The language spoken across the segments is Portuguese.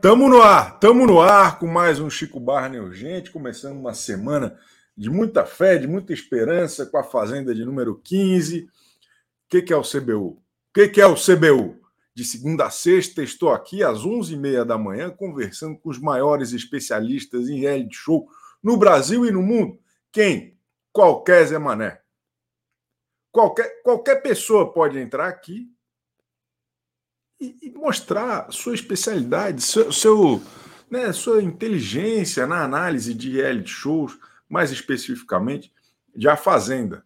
Tamo no ar, tamo no ar com mais um Chico Barney Urgente, começando uma semana de muita fé, de muita esperança com a Fazenda de número 15. O que, que é o CBU? O que, que é o CBU? De segunda a sexta, estou aqui às 11h30 da manhã conversando com os maiores especialistas em reality show no Brasil e no mundo. Quem? Qualquer Zé Mané. Qualquer, qualquer pessoa pode entrar aqui e, mostrar sua especialidade, seu, seu né, sua inteligência na análise de reality shows, mais especificamente de A Fazenda.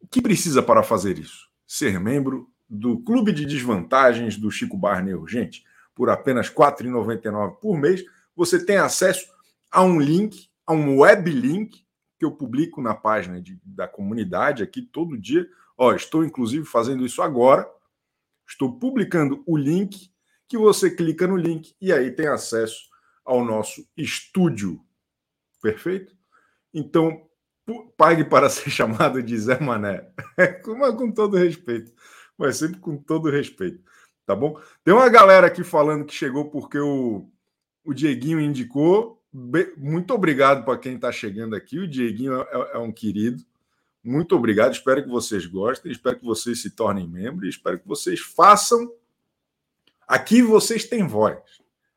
O que precisa para fazer isso? Ser membro do Clube de Desvantagens do Chico Barney Urgente. Por apenas R$ 4,99 por mês, você tem acesso a um link, a um web link que eu publico na página de, da comunidade aqui todo dia. Ó, estou inclusive fazendo isso agora Estou publicando o link que você clica no link e aí tem acesso ao nosso estúdio. Perfeito? Então, pague para ser chamado de Zé Mané. Mas com todo respeito. Mas sempre com todo respeito. Tá bom? Tem uma galera aqui falando que chegou porque o, o Dieguinho indicou. Muito obrigado para quem está chegando aqui. O Dieguinho é, é, é um querido. Muito obrigado. Espero que vocês gostem. Espero que vocês se tornem membros. Espero que vocês façam. Aqui vocês têm voz.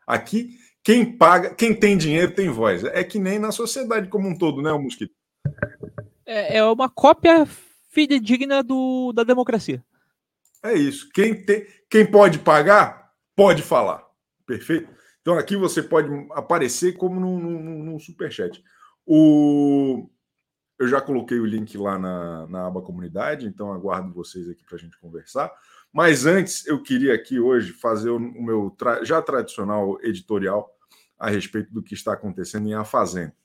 Aqui quem paga, quem tem dinheiro tem voz. É que nem na sociedade como um todo, né, o mosquito? É, é uma cópia fidedigna do, da democracia. É isso. Quem, tem, quem pode pagar, pode falar. Perfeito? Então aqui você pode aparecer como num, num, num superchat. O eu já coloquei o link lá na, na aba comunidade, então aguardo vocês aqui para a gente conversar. Mas antes, eu queria aqui hoje fazer o, meu tra já tradicional editorial a respeito do que está acontecendo em A Fazenda.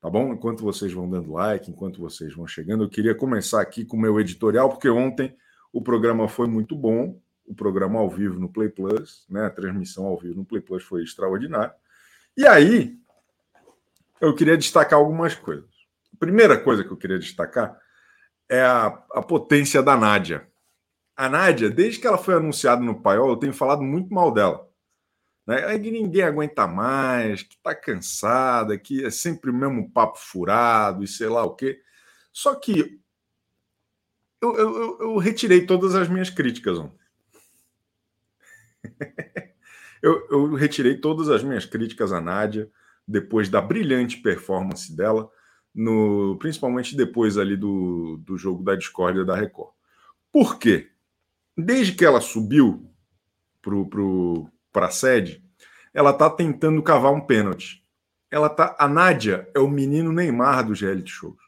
Tá bom? Enquanto vocês vão dando like, enquanto vocês vão chegando, eu queria começar aqui com o meu editorial, porque ontem o programa foi muito bom, o programa ao vivo no Play Plus, né? A transmissão ao vivo no Play Plus foi extraordinária. E aí, eu queria destacar algumas coisas primeira coisa que eu queria destacar é a, a potência da Nádia. A Nádia, desde que ela foi anunciada no Paiol, eu tenho falado muito mal dela. Né? É que ninguém aguenta mais, que está cansada, que é sempre o mesmo papo furado e sei lá o quê. Só que eu, eu, eu retirei todas as minhas críticas ontem. eu, eu retirei todas as minhas críticas à Nádia depois da brilhante performance dela no, principalmente depois ali do, do jogo da discórdia da Record. Por quê? Desde que ela subiu para a sede, ela está tentando cavar um pênalti. Ela tá, a Nádia é o menino Neymar dos reality shows.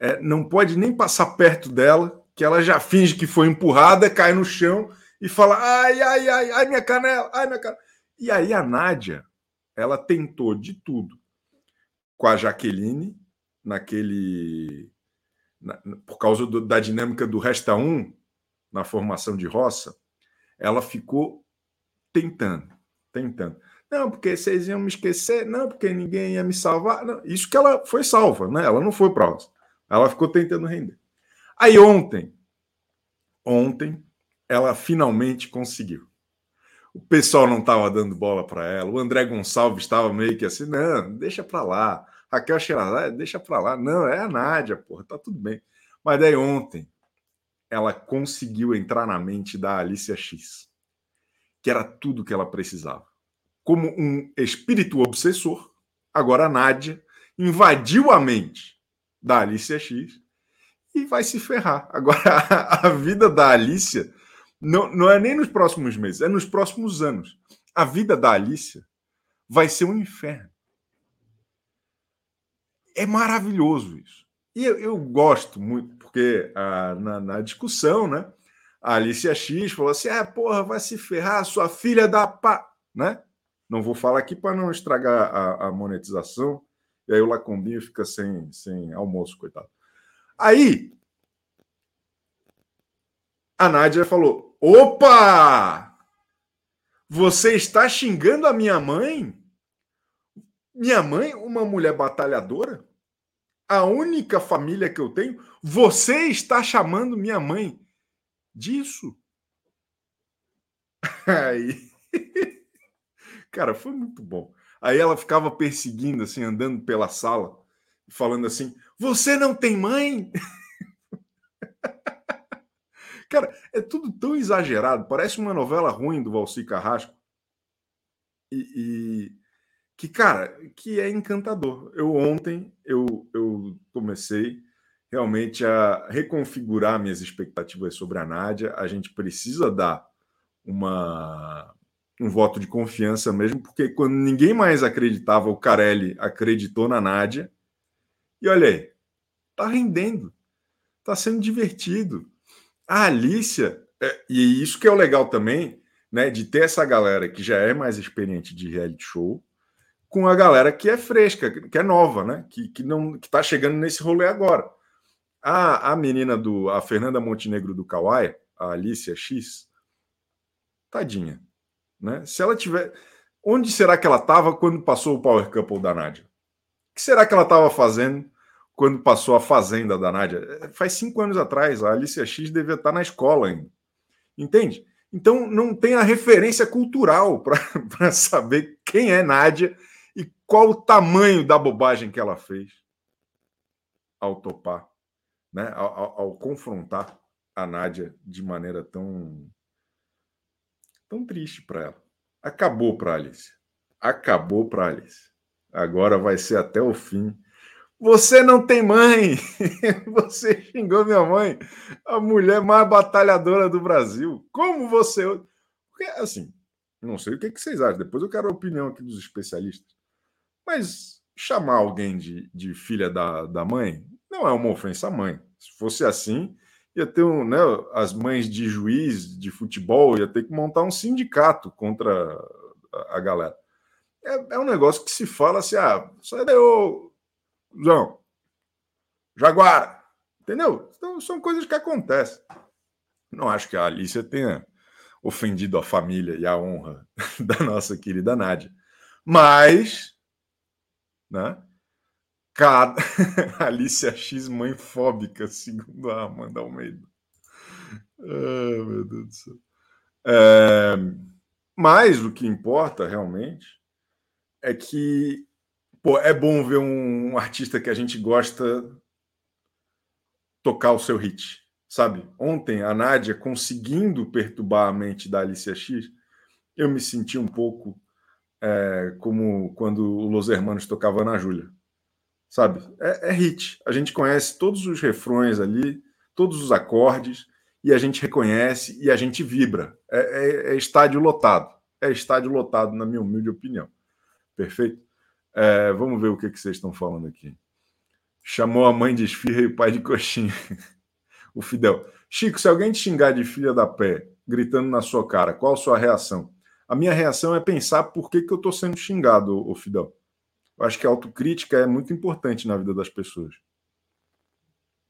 É, não pode nem passar perto dela, que ela já finge que foi empurrada, cai no chão e fala: ai, ai, ai, ai, minha canela, ai, minha canela. E aí a Nádia, ela tentou de tudo com a Jaqueline, naquele. Na, por causa do, da dinâmica do Resta 1 na formação de roça, ela ficou tentando, tentando. Não, porque vocês iam me esquecer, não, porque ninguém ia me salvar. Não, isso que ela foi salva, né? Ela não foi para. Ela ficou tentando render. Aí ontem, ontem, ela finalmente conseguiu. O pessoal não estava dando bola para ela. O André Gonçalves estava meio que assim, não, deixa para lá. Raquel Sherazade, deixa para lá. Não, é a Nádia, porra, tá tudo bem. Mas daí ontem ela conseguiu entrar na mente da Alicia X, que era tudo que ela precisava. Como um espírito obsessor, agora a Nádia invadiu a mente da Alicia X e vai se ferrar. Agora a, vida da Alicia não, não é nem nos próximos meses, é nos próximos anos. A vida da Alicia vai ser um inferno. É maravilhoso isso. E eu, eu gosto muito, porque ah, na, na, discussão, né? A Alicia X falou assim: ah, porra, vai se ferrar, sua filha da pá, né? Não vou falar aqui para não estragar a, a, monetização. E aí o Lacombinho fica sem, sem almoço, coitado. Aí a Nádia falou: opa! Você está xingando a minha mãe? Minha mãe, uma mulher batalhadora? a única família que eu tenho, você está chamando minha mãe disso? Aí. Cara, foi muito bom. Aí ela ficava perseguindo, assim, andando pela sala, falando assim: Você não tem mãe? Cara, é tudo tão exagerado, parece uma novela ruim do Valci Carrasco. E, e, que, cara, que é encantador. Eu ontem eu, eu comecei realmente a reconfigurar minhas expectativas sobre a Nádia. A gente precisa dar uma um voto de confiança mesmo, porque quando ninguém mais acreditava, o Carelli acreditou na Nádia. E olha aí, tá rendendo, tá sendo divertido. A Alicia, é, e isso que é o legal também, né, de ter essa galera que já é mais experiente de reality show, com a galera que é fresca, que é nova, né, que, que não que tá chegando nesse rolê agora. A, a menina do a Fernanda Montenegro do Kawaii, a Alicia X, tadinha, né? Se ela tiver, onde será que ela estava quando passou o Power Couple da Nádia? O que será que ela estava fazendo quando passou a Fazenda da Nádia? É, faz cinco anos atrás, a Alicia X devia estar na escola ainda, entende? Então não tem a referência cultural para saber quem é Nádia e qual o tamanho da bobagem que ela fez ao topar, né? ao, ao, ao confrontar a Nádia de maneira tão, tão triste para ela. Acabou para Alice. Acabou para Alice. Agora vai ser até o fim. Você não tem mãe! Você xingou minha mãe, a mulher mais batalhadora do Brasil. Como você. Porque, assim, não sei o que, vocês acham. Depois eu quero a opinião aqui dos especialistas. Mas chamar alguém de, de filha da, da mãe não é uma ofensa à mãe. Se fosse assim, ia ter um, né, as mães de juiz de futebol ia ter que montar um sindicato contra a, a galera. É, é, um negócio que se fala assim, ah, sai daí, ô João, Jaguara, entendeu? Então são coisas que acontecem. Não acho que a Alicia tenha ofendido a família e a honra da nossa querida Nádia. Mas, né? Cada... Alicia X mãe fóbica, segundo a Amanda Almeida. Ah, meu Deus do céu. É... Mas o que importa realmente é que pô, é bom ver um, um artista que a gente gosta tocar o seu hit, sabe? Ontem a Nádia conseguindo perturbar a mente da Alicia X, eu me senti um pouco é, como quando o Los Hermanos tocava na Júlia sabe? É, é, hit. A gente conhece todos os refrões ali, todos os acordes, e a gente reconhece e a gente vibra. É, é, é estádio lotado. É estádio lotado, na minha humilde opinião. Perfeito? É, vamos ver o que, que vocês estão falando aqui. Chamou a mãe de esfirra e o pai de coxinha. o Fidel. Chico, se alguém te xingar de filha da pé, gritando na sua cara, qual a sua reação? A minha reação é pensar por que, que eu estou sendo xingado, o Fidel. Eu acho que a autocrítica é muito importante na vida das pessoas.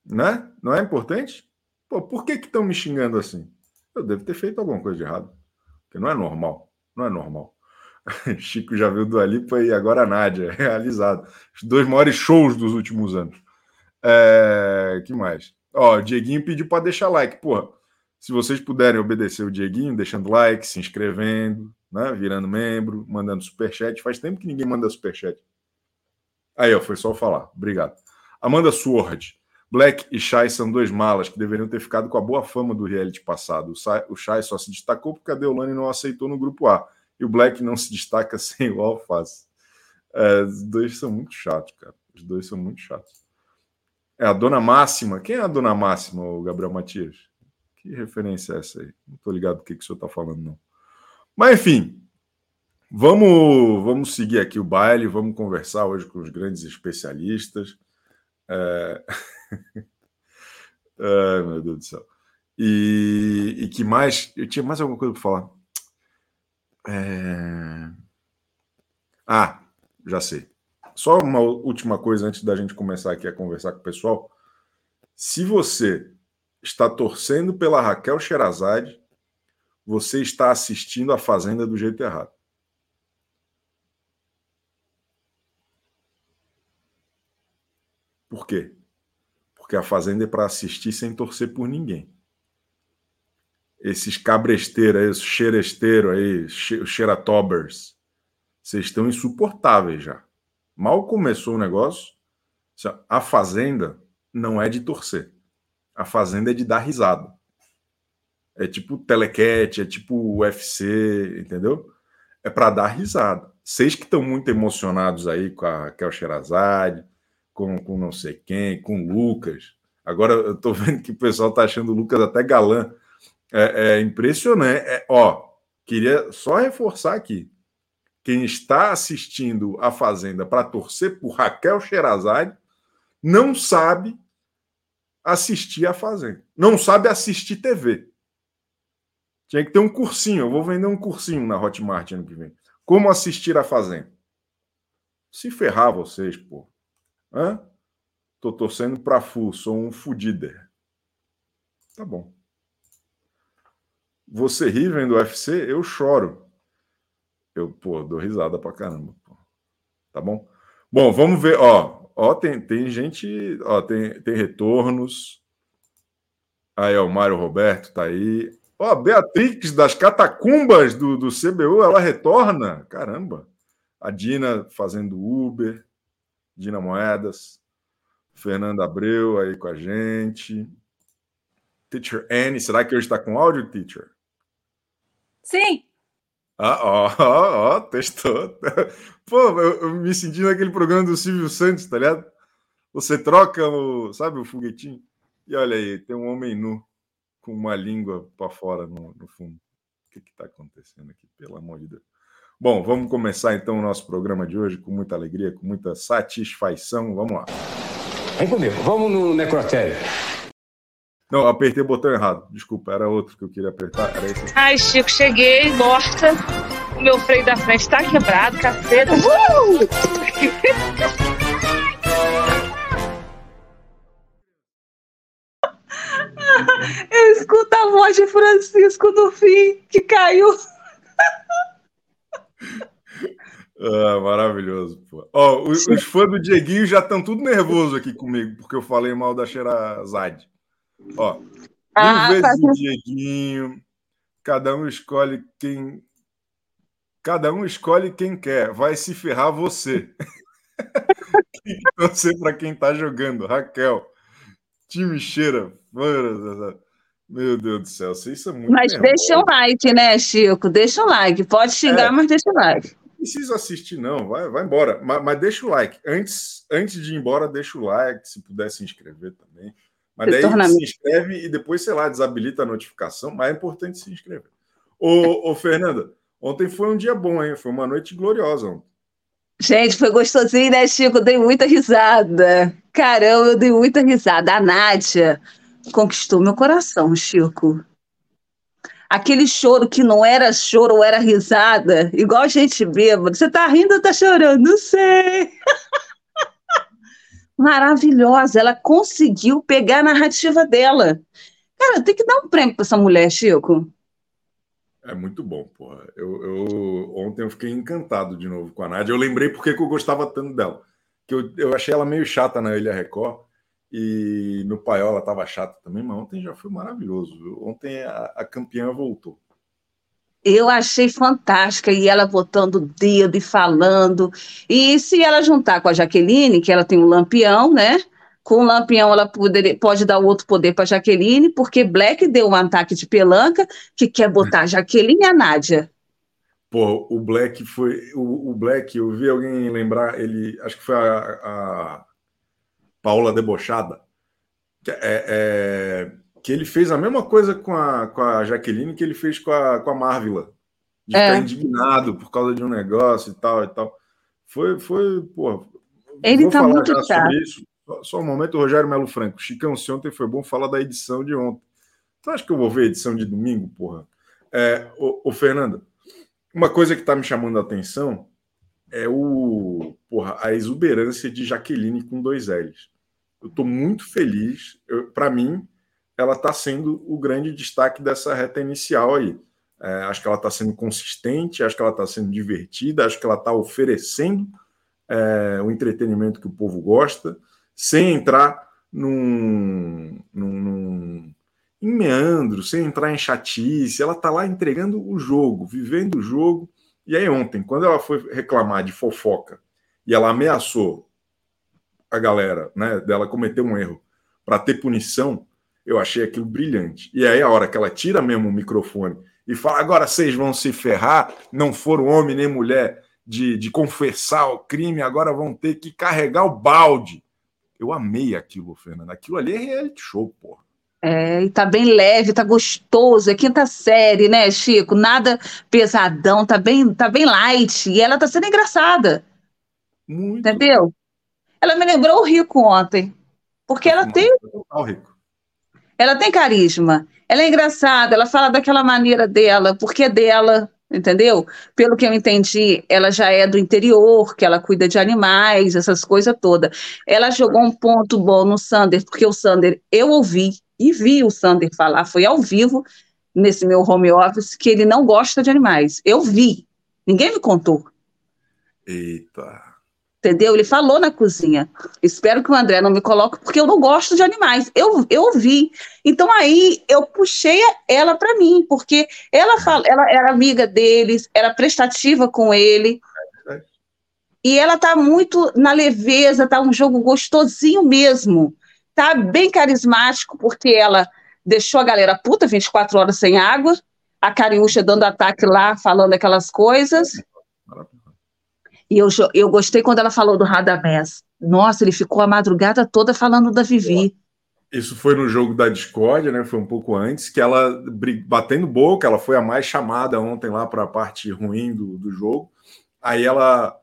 Né? Não é importante? Pô, por que estão me xingando assim? Eu devo ter feito alguma coisa de errado. Porque não é normal. Não é normal. Chico já viu do Alipa e agora a Nádia, realizado. Os dois maiores shows dos últimos anos. É... que mais? Ó, o Dieguinho pediu para deixar like. Porra, se vocês puderem obedecer o Dieguinho, deixando like, se inscrevendo, né? virando membro, mandando superchat. Faz tempo que ninguém manda superchat. Aí, ó, foi só falar. Obrigado. Amanda Sword. Black e Shai são dois malas que deveriam ter ficado com a boa fama do reality passado. O Shai só se destacou porque a Deolane não aceitou no grupo A. E o Black não se destaca sem o Alface. É, os dois são muito chatos, cara. Os dois são muito chatos. É a Dona Máxima. Quem é a Dona Máxima, o Gabriel Matias? Que referência é essa aí? Não tô ligado do que, que o senhor tá falando, não. Mas, enfim, Vamos, vamos seguir aqui o baile, vamos conversar hoje com os grandes especialistas. É... Ai, meu Deus do céu. E, e que mais? Eu tinha mais alguma coisa para falar. É... Ah, já sei. Só uma última coisa antes da gente começar aqui a conversar com o pessoal. Se você está torcendo pela Raquel Sherazade, você está assistindo a Fazenda do jeito errado. Por quê? Porque a Fazenda é para assistir sem torcer por ninguém. Esses cabresteiros os xeresteiros aí, xeratobers, Vocês estão insuportáveis já. Mal começou o negócio, a Fazenda não é de torcer. A Fazenda é de dar risada. É tipo telequete, é tipo UFC, entendeu? É para dar risada. Vocês que estão muito emocionados aí com a Kel Sherazade, com, com não sei quem, com o Lucas. Agora eu tô vendo que o pessoal tá achando o Lucas até galã. É, é impressionante. É, ó, queria só reforçar aqui. Quem está assistindo a Fazenda para torcer por Raquel Sherazade não sabe assistir a Fazenda. Não sabe assistir TV. Tinha que ter um cursinho. Eu vou vender um cursinho na Hotmart ano que vem. Como assistir a Fazenda? Se ferrar vocês, pô. Hã? Tô torcendo pra Fu, sou um fudider. Tá bom. Você ri vendo o UFC, eu choro. Eu, pô, dou risada pra caramba. Pô. Tá bom? Bom, vamos ver, ó. Ó, tem, tem gente, ó, tem, tem retornos. Aí, ó, o Mário Roberto tá aí. Ó, Beatrix das catacumbas do, do CBU, ela retorna. Caramba. A Dina fazendo Uber. Dina Moedas. Fernanda Abreu aí com a gente. Teacher Anne, será que hoje está com áudio, teacher? Sim. Ah, ó, ó, ó, testou. Pô, eu, eu, me senti naquele programa do Silvio Santos, tá ligado? Você troca o, sabe, o foguetinho. E olha aí, tem um homem nu com uma língua para fora no, no, fundo. O que está acontecendo aqui, pelo amor de Deus? Bom, vamos começar então o nosso programa de hoje com muita alegria, com muita satisfação. Vamos lá. Vem comigo, vamos no necrotério. Não, apertei o botão errado. Desculpa, era outro que eu queria apertar. Era esse. Ai, Chico, cheguei, morta. O meu freio da frente tá quebrado, caceta. Uh! Eu escuto a voz de Francisco no fim, que caiu. Ah, maravilhoso, pô. Ó, os, os fãs do Dieguinho já estão tudo nervoso aqui comigo, porque eu falei mal da Xerazade. Ó, ah, mil vezes o Dieguinho, cada um escolhe quem. Cada um escolhe quem quer. Vai se ferrar você. Você para quem tá jogando. Raquel. Time cheira. Meu Deus do céu, vocês são muito. Mas nervosos. deixa o like, né, Chico? Deixa o like. Pode xingar, é, mas deixa o like. Não precisa assistir, não. Vai, vai embora. Mas, mas, deixa o like. Antes, antes de ir embora, deixa o like. Se puder se inscrever também. Mas se daí se inscreve e depois, sei lá, desabilita a notificação. Mas é importante se inscrever. Ô, ô Fernanda, ontem foi um dia bom, hein? Foi uma noite gloriosa ontem. Gente, foi gostosinho, né, Chico? dei muita risada. Caramba, eu dei muita risada. A Nádia conquistou meu coração, Chico. Aquele choro que não era choro, era risada, igual a gente bêbado. Você tá rindo ou tá chorando? Não sei. Maravilhosa, ela conseguiu pegar a narrativa dela. Cara, tem que dar um prêmio para essa mulher, Chico. É muito bom, porra. Eu, eu, ontem eu fiquei encantado de novo com a Nádia. Eu lembrei porque que eu gostava tanto dela. Que eu, eu achei ela meio chata na Ilha Record. E no Paiola estava chato também, mas ontem já foi maravilhoso. Ontem a, a campeã voltou. Eu achei fantástica, e ela botando o dedo e falando. E se ela juntar com a Jaqueline, que ela tem um lampião, né? Com o lampião, ela poder, pode dar outro poder para Jaqueline, porque Black deu um ataque de pelanca que quer botar a Jaqueline e a Nádia. Pô, o Black foi. O, o, Black, eu vi alguém lembrar, ele. Acho que foi a, a Paula Debochada, é, é, que ele fez a mesma coisa com a, com a Jaqueline que ele fez com a, com a Marvila. De é. ficar indignado por causa de um negócio e tal e tal. Foi, foi, pô. Ele tá muito chato. Só, só, um momento, Rogério Melo Franco. Chicão, se ontem foi bom falar da edição de ontem. Tu acha que eu vou ver a edição de domingo, porra? É, ô, ô Fernanda, uma coisa que tá me chamando a atenção é o, porra, a exuberância de Jaqueline com dois L's. Eu estou muito feliz. Para mim, ela está sendo o grande destaque dessa reta inicial aí. É, acho que ela está sendo consistente, acho que ela está sendo divertida, acho que ela está oferecendo é, o entretenimento que o povo gosta, sem entrar num, num, num em meandro, sem entrar em chatice. Ela está lá entregando o jogo, vivendo o jogo E aí, ontem, quando ela foi reclamar de fofoca e ela ameaçou a galera, né, dela cometer um erro para ter punição, eu achei aquilo brilhante. E aí, a hora que ela tira mesmo o microfone e fala: agora vocês vão se ferrar, não foram homem nem mulher de, de confessar o crime, agora vão ter que carregar o balde. Eu amei aquilo, Fernando. Aquilo ali é reality show, porra. É, e tá bem leve, tá gostoso. É quinta série, né, Chico? Nada pesadão, tá bem, tá bem light. E ela tá sendo engraçada. Muito. Entendeu? Ela me lembrou o Rico ontem. Porque ela tem. Total, Rico. Ela tem carisma. Ela é engraçada, ela fala daquela maneira dela, porque é dela, entendeu? Pelo que eu entendi, ela já é do interior, que ela cuida de animais, essas coisas todas. Ela jogou um ponto bom no Sander, porque o Sander, eu ouvi e vi o Sander falar, foi ao vivo, nesse meu home office, que ele não gosta de animais. Eu vi, ninguém me contou. Eita. Entendeu? Ele falou na cozinha. Espero que o André não me coloque, porque eu não gosto de animais. Eu, eu ouvi. Então aí eu puxei ela para mim, porque ela, fala, ela era amiga deles, era prestativa com ele. E ela tá muito na leveza, tá um jogo gostosinho mesmo. Tá bem carismático, porque ela deixou a galera puta 24 horas sem água, a Cariúcha dando ataque lá, falando aquelas coisas. E eu, eu gostei quando ela falou do Radamés. Nossa, ele ficou a madrugada toda falando da Vivi. Isso foi no jogo da Discord, né? Foi um pouco antes, que ela batendo boca, ela foi a mais chamada ontem lá para a parte ruim do, do jogo. Aí ela,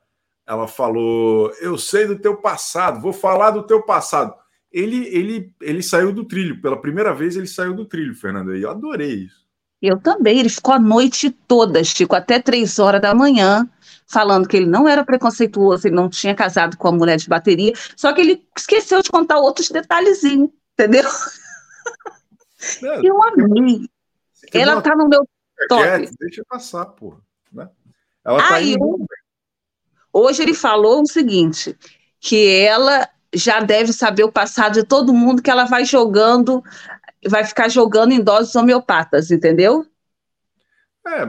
ela falou: Eu sei do teu passado, vou falar do teu passado. Ele, ele, ele saiu do trilho, pela primeira vez ele saiu do trilho, Fernanda, e eu adorei isso. Eu também, ele ficou a noite toda, Chico, até três horas da manhã, falando que ele não era preconceituoso, ele não tinha casado com a mulher de bateria, só que ele esqueceu de contar outros detalhezinhos, entendeu? eu amei. Ela tá no meu top. deixa passar, porra. Né? Ela tá Aí, indo... Hoje ele falou o seguinte, que ela já deve saber o passado de todo mundo, que ela vai jogando, vai ficar jogando em doses homeopatas, entendeu? É,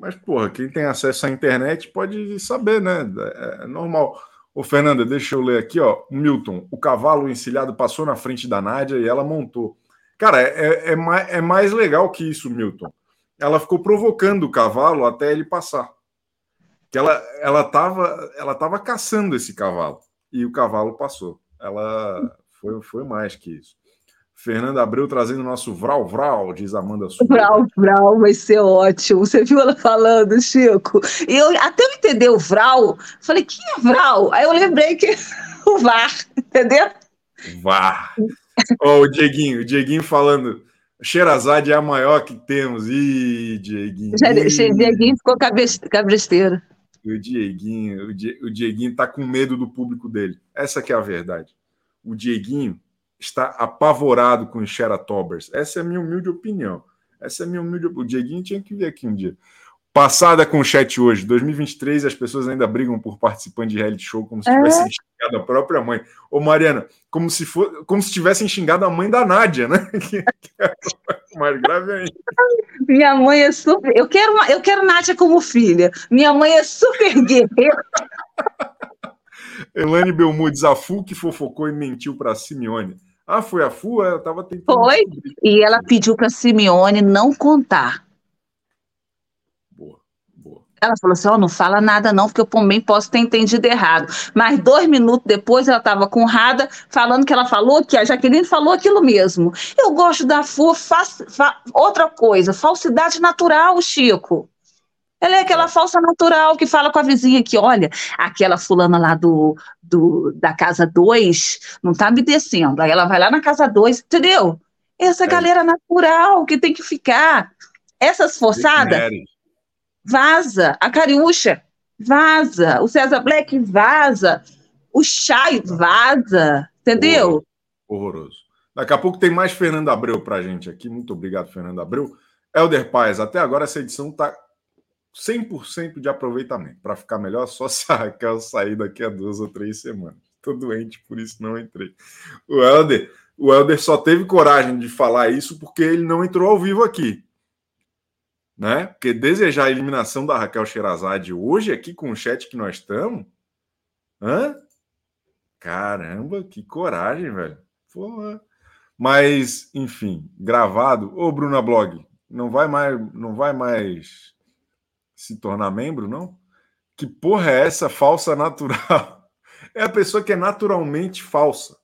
mas, porra, quem tem acesso à internet pode saber, né? É, é normal. Ô, Fernanda, deixa eu ler aqui, ó. Milton, o cavalo encilhado passou na frente da Nádia e ela montou. Cara, é, é, é, mais, é mais legal que isso, Milton. Ela ficou provocando o cavalo até ele passar. Que ela, ela, tava, ela tava caçando esse cavalo. E o cavalo passou. Ela foi, foi mais que isso. Fernanda Abreu trazendo o nosso Vral Vral, diz Amanda Souza. Vral Vral vai ser ótimo. Você viu ela falando, Chico? E eu, até eu entender o Vral, falei, quem é Vral? Aí eu lembrei que o VAR, entendeu? VAR. oh, o Dieguinho, o Dieguinho falando. Xerazade é a maior que temos. Ih, Dieguinho. O Dieguinho ficou cabresteiro. O Dieguinho, o Dieguinho tá com medo do público dele. Essa que é a verdade. O Dieguinho está apavorado com o Sheratobers. Essa é a minha humilde opinião. Essa é a minha humilde O Dieguinho tinha que vir aqui um dia. Passada com o chat hoje, 2023, as pessoas ainda brigam por participante de reality show como se é. tivessem xingado a própria mãe. Ô, Mariana, como se for, como se tivessem xingado a mãe da Nádia, né? que, é mais grave ainda. Minha mãe é super. Eu quero, uma... eu quero Nádia como filha. Minha mãe é super guerreira. Elane Belmudes, a Fu que fofocou e mentiu para Simeone. Ah, foi a FU? Ela estava tentando. Foi. E ela pediu para Simeone não contar. Boa, boa. Ela falou assim: ó, oh, não fala nada, não, porque eu também posso ter entendido errado. Mas dois minutos depois ela estava com Rada falando que ela falou que a Jaqueline falou aquilo mesmo. Eu gosto da FU, fa... outra coisa, falsidade natural, Chico. Ela é aquela falsa natural que fala com a vizinha que, olha, aquela fulana lá do, do da casa 2 não tá me descendo. Aí ela vai lá na casa 2, entendeu? Essa é. galera natural que tem que ficar. Essas forçadas, vaza. A Cariúcha, vaza. O César Black, vaza. O Chay, vaza. Entendeu? Horroroso. Daqui a pouco tem mais Fernando Abreu pra gente aqui. Muito obrigado, Fernando Abreu. Helder Paz, até agora essa edição tá 100% de aproveitamento. Para ficar melhor, só se a Raquel sair daqui a duas ou três semanas. Estou doente, por isso não entrei. O Helder, o Helder só teve coragem de falar isso porque ele não entrou ao vivo aqui. né? Porque desejar a eliminação da Raquel Sherazade hoje, aqui com o chat que nós estamos. Hã? Caramba, que coragem, velho. Porra. Mas, enfim, gravado. Ô, Bruna Blog, não vai mais, não vai mais se tornar membro, não? Que porra é essa falsa natural? É a pessoa que é naturalmente falsa.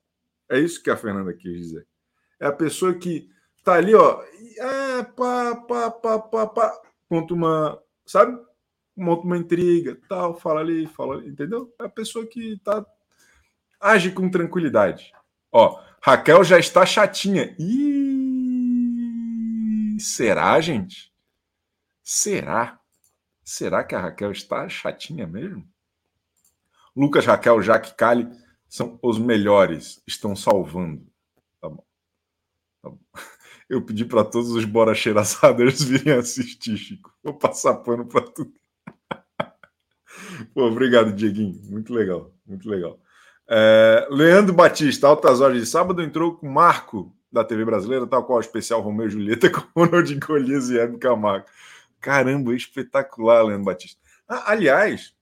É isso que a Fernanda quis dizer. É a pessoa que tá ali, ó, é, pá, pá, pá, pá, pá, monta uma, sabe? Monta uma intriga, tal, fala ali, fala ali, entendeu? É a pessoa que tá age com tranquilidade. Ó, Raquel já está chatinha. Ih, será, gente? Será? Será que a Raquel está chatinha mesmo? Lucas, Raquel, Jaque, Cali são os melhores. Estão salvando. Tá bom. Tá bom. Eu pedi para todos os Bora Cheiraçaders virem assistir, Chico. Vou passar pano para tudo. Pô, obrigado, Dieguinho. Muito legal, muito legal. É, Leandro Batista, altas horas de sábado, entrou com Marco da TV brasileira, tal qual o especial Romeu e Julieta com Ronald Golias e Hebe Camargo. Caramba, espetacular, Leandro Batista. Ah, aliás,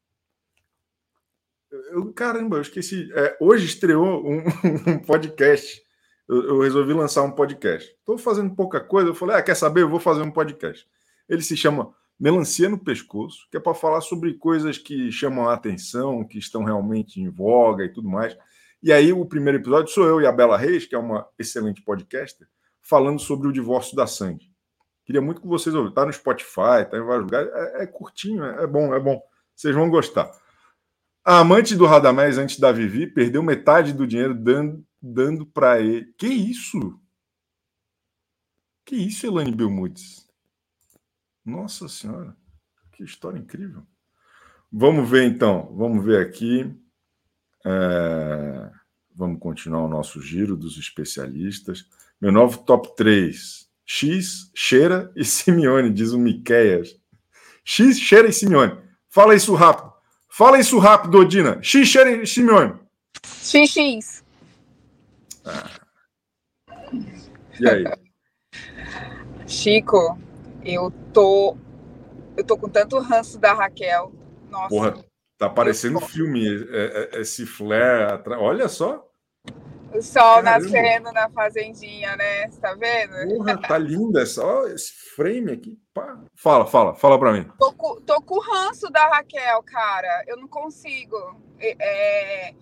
eu, caramba, eu esqueci. É, hoje estreou um, um podcast. Eu, eu, resolvi lançar um podcast. Estou fazendo pouca coisa. Eu falei, ah, quer saber? Eu vou fazer um podcast. Ele se chama Melancia no Pescoço, que é para falar sobre coisas que chamam a atenção, que estão realmente em voga e tudo mais. E aí, o primeiro episódio sou eu e a Bela Reis, que é uma excelente podcaster, falando sobre o divórcio da Sandy. Queria muito que vocês ouviram. Está no Spotify, está em vários lugares. É, é curtinho, é, é, bom, é bom. Vocês vão gostar. A amante do Radamés, antes da Vivi, perdeu metade do dinheiro dando, dando para ele. Que isso? Que isso, Elane Belmudes? Nossa Senhora, que história incrível. Vamos ver então, vamos ver aqui. É... Vamos continuar o nosso giro dos especialistas. Meu novo top 3 X, Cheira e Simeone, diz o Miqueias. X, Cheira e Simeone. Fala isso rápido. Fala isso rápido, Odina. X, Cheira e Simeone. XX. Ah. E aí? Chico, eu tô. Eu tô com tanto ranço da Raquel. Nossa. Porra, tá parecendo filme. É, é, esse flare. Olha só. O sol Caramba. nascendo na fazendinha, né? Você tá vendo? Porra, tá linda essa, ó, esse frame aqui. Pá. Fala, fala, fala pra mim. Tô com, tô com o ranço da Raquel, cara. Eu não consigo. É,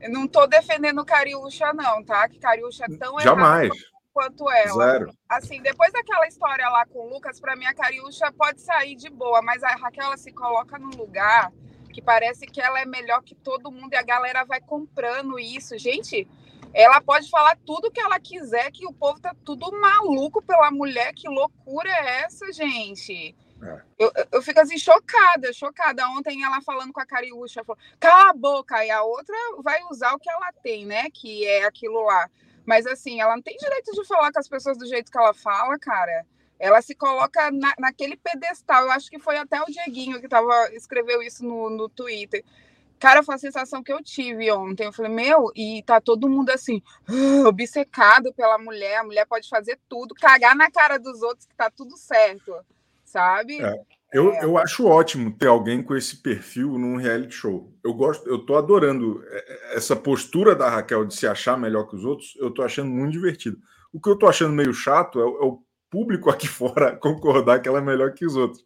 eu não tô defendendo Cariúcha, não, tá? Que Cariúcha é tão Jamais. quanto ela. Zero. Assim, depois daquela história lá com o Lucas, pra mim a Cariúcha pode sair de boa, mas a Raquel ela se coloca num lugar que parece que ela é melhor que todo mundo e a galera vai comprando isso. Gente, ela pode falar tudo que ela quiser, que o povo tá tudo maluco pela mulher. Que loucura é essa, gente? É. Eu, eu fico assim, chocada, chocada. Ontem ela falando com a Cariúcha, falou, cala a boca, e a outra vai usar o que ela tem, né? Que é aquilo lá. Mas assim, ela não tem direito de falar com as pessoas do jeito que ela fala, cara. Ela se coloca na, naquele pedestal. Eu acho que foi até o Dieguinho que tava, escreveu isso no, no Twitter Cara, foi a sensação que eu tive ontem. Eu falei, meu, e tá todo mundo assim, obcecado pela mulher. A mulher pode fazer tudo, cagar na cara dos outros que tá tudo certo, sabe? É. Eu, é. eu acho ótimo ter alguém com esse perfil num reality show. Eu gosto, eu tô adorando é, é, essa postura da Raquel de se achar melhor que os outros. Eu tô achando muito divertido. O que eu tô achando meio chato é, é o público aqui fora concordar que ela é melhor que os outros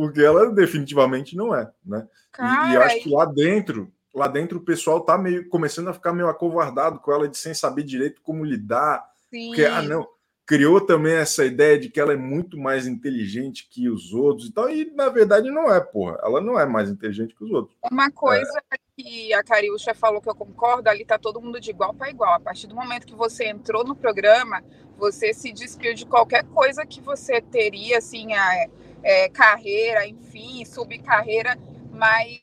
porque ela definitivamente não é, né? Cara, e, e acho que lá dentro, lá dentro o pessoal tá meio começando a ficar meio acovardado com ela de sem saber direito como lidar, Sim. porque ah não, criou também essa ideia de que ela é muito mais inteligente que os outros e tal, e na verdade não é, porra. Ela não é mais inteligente que os outros. Uma coisa é. que a Cariúcha falou que eu concordo, ali tá todo mundo de igual para igual. A partir do momento que você entrou no programa, você se despiu de qualquer coisa que você teria, assim, a é, carreira, enfim, subcarreira, mas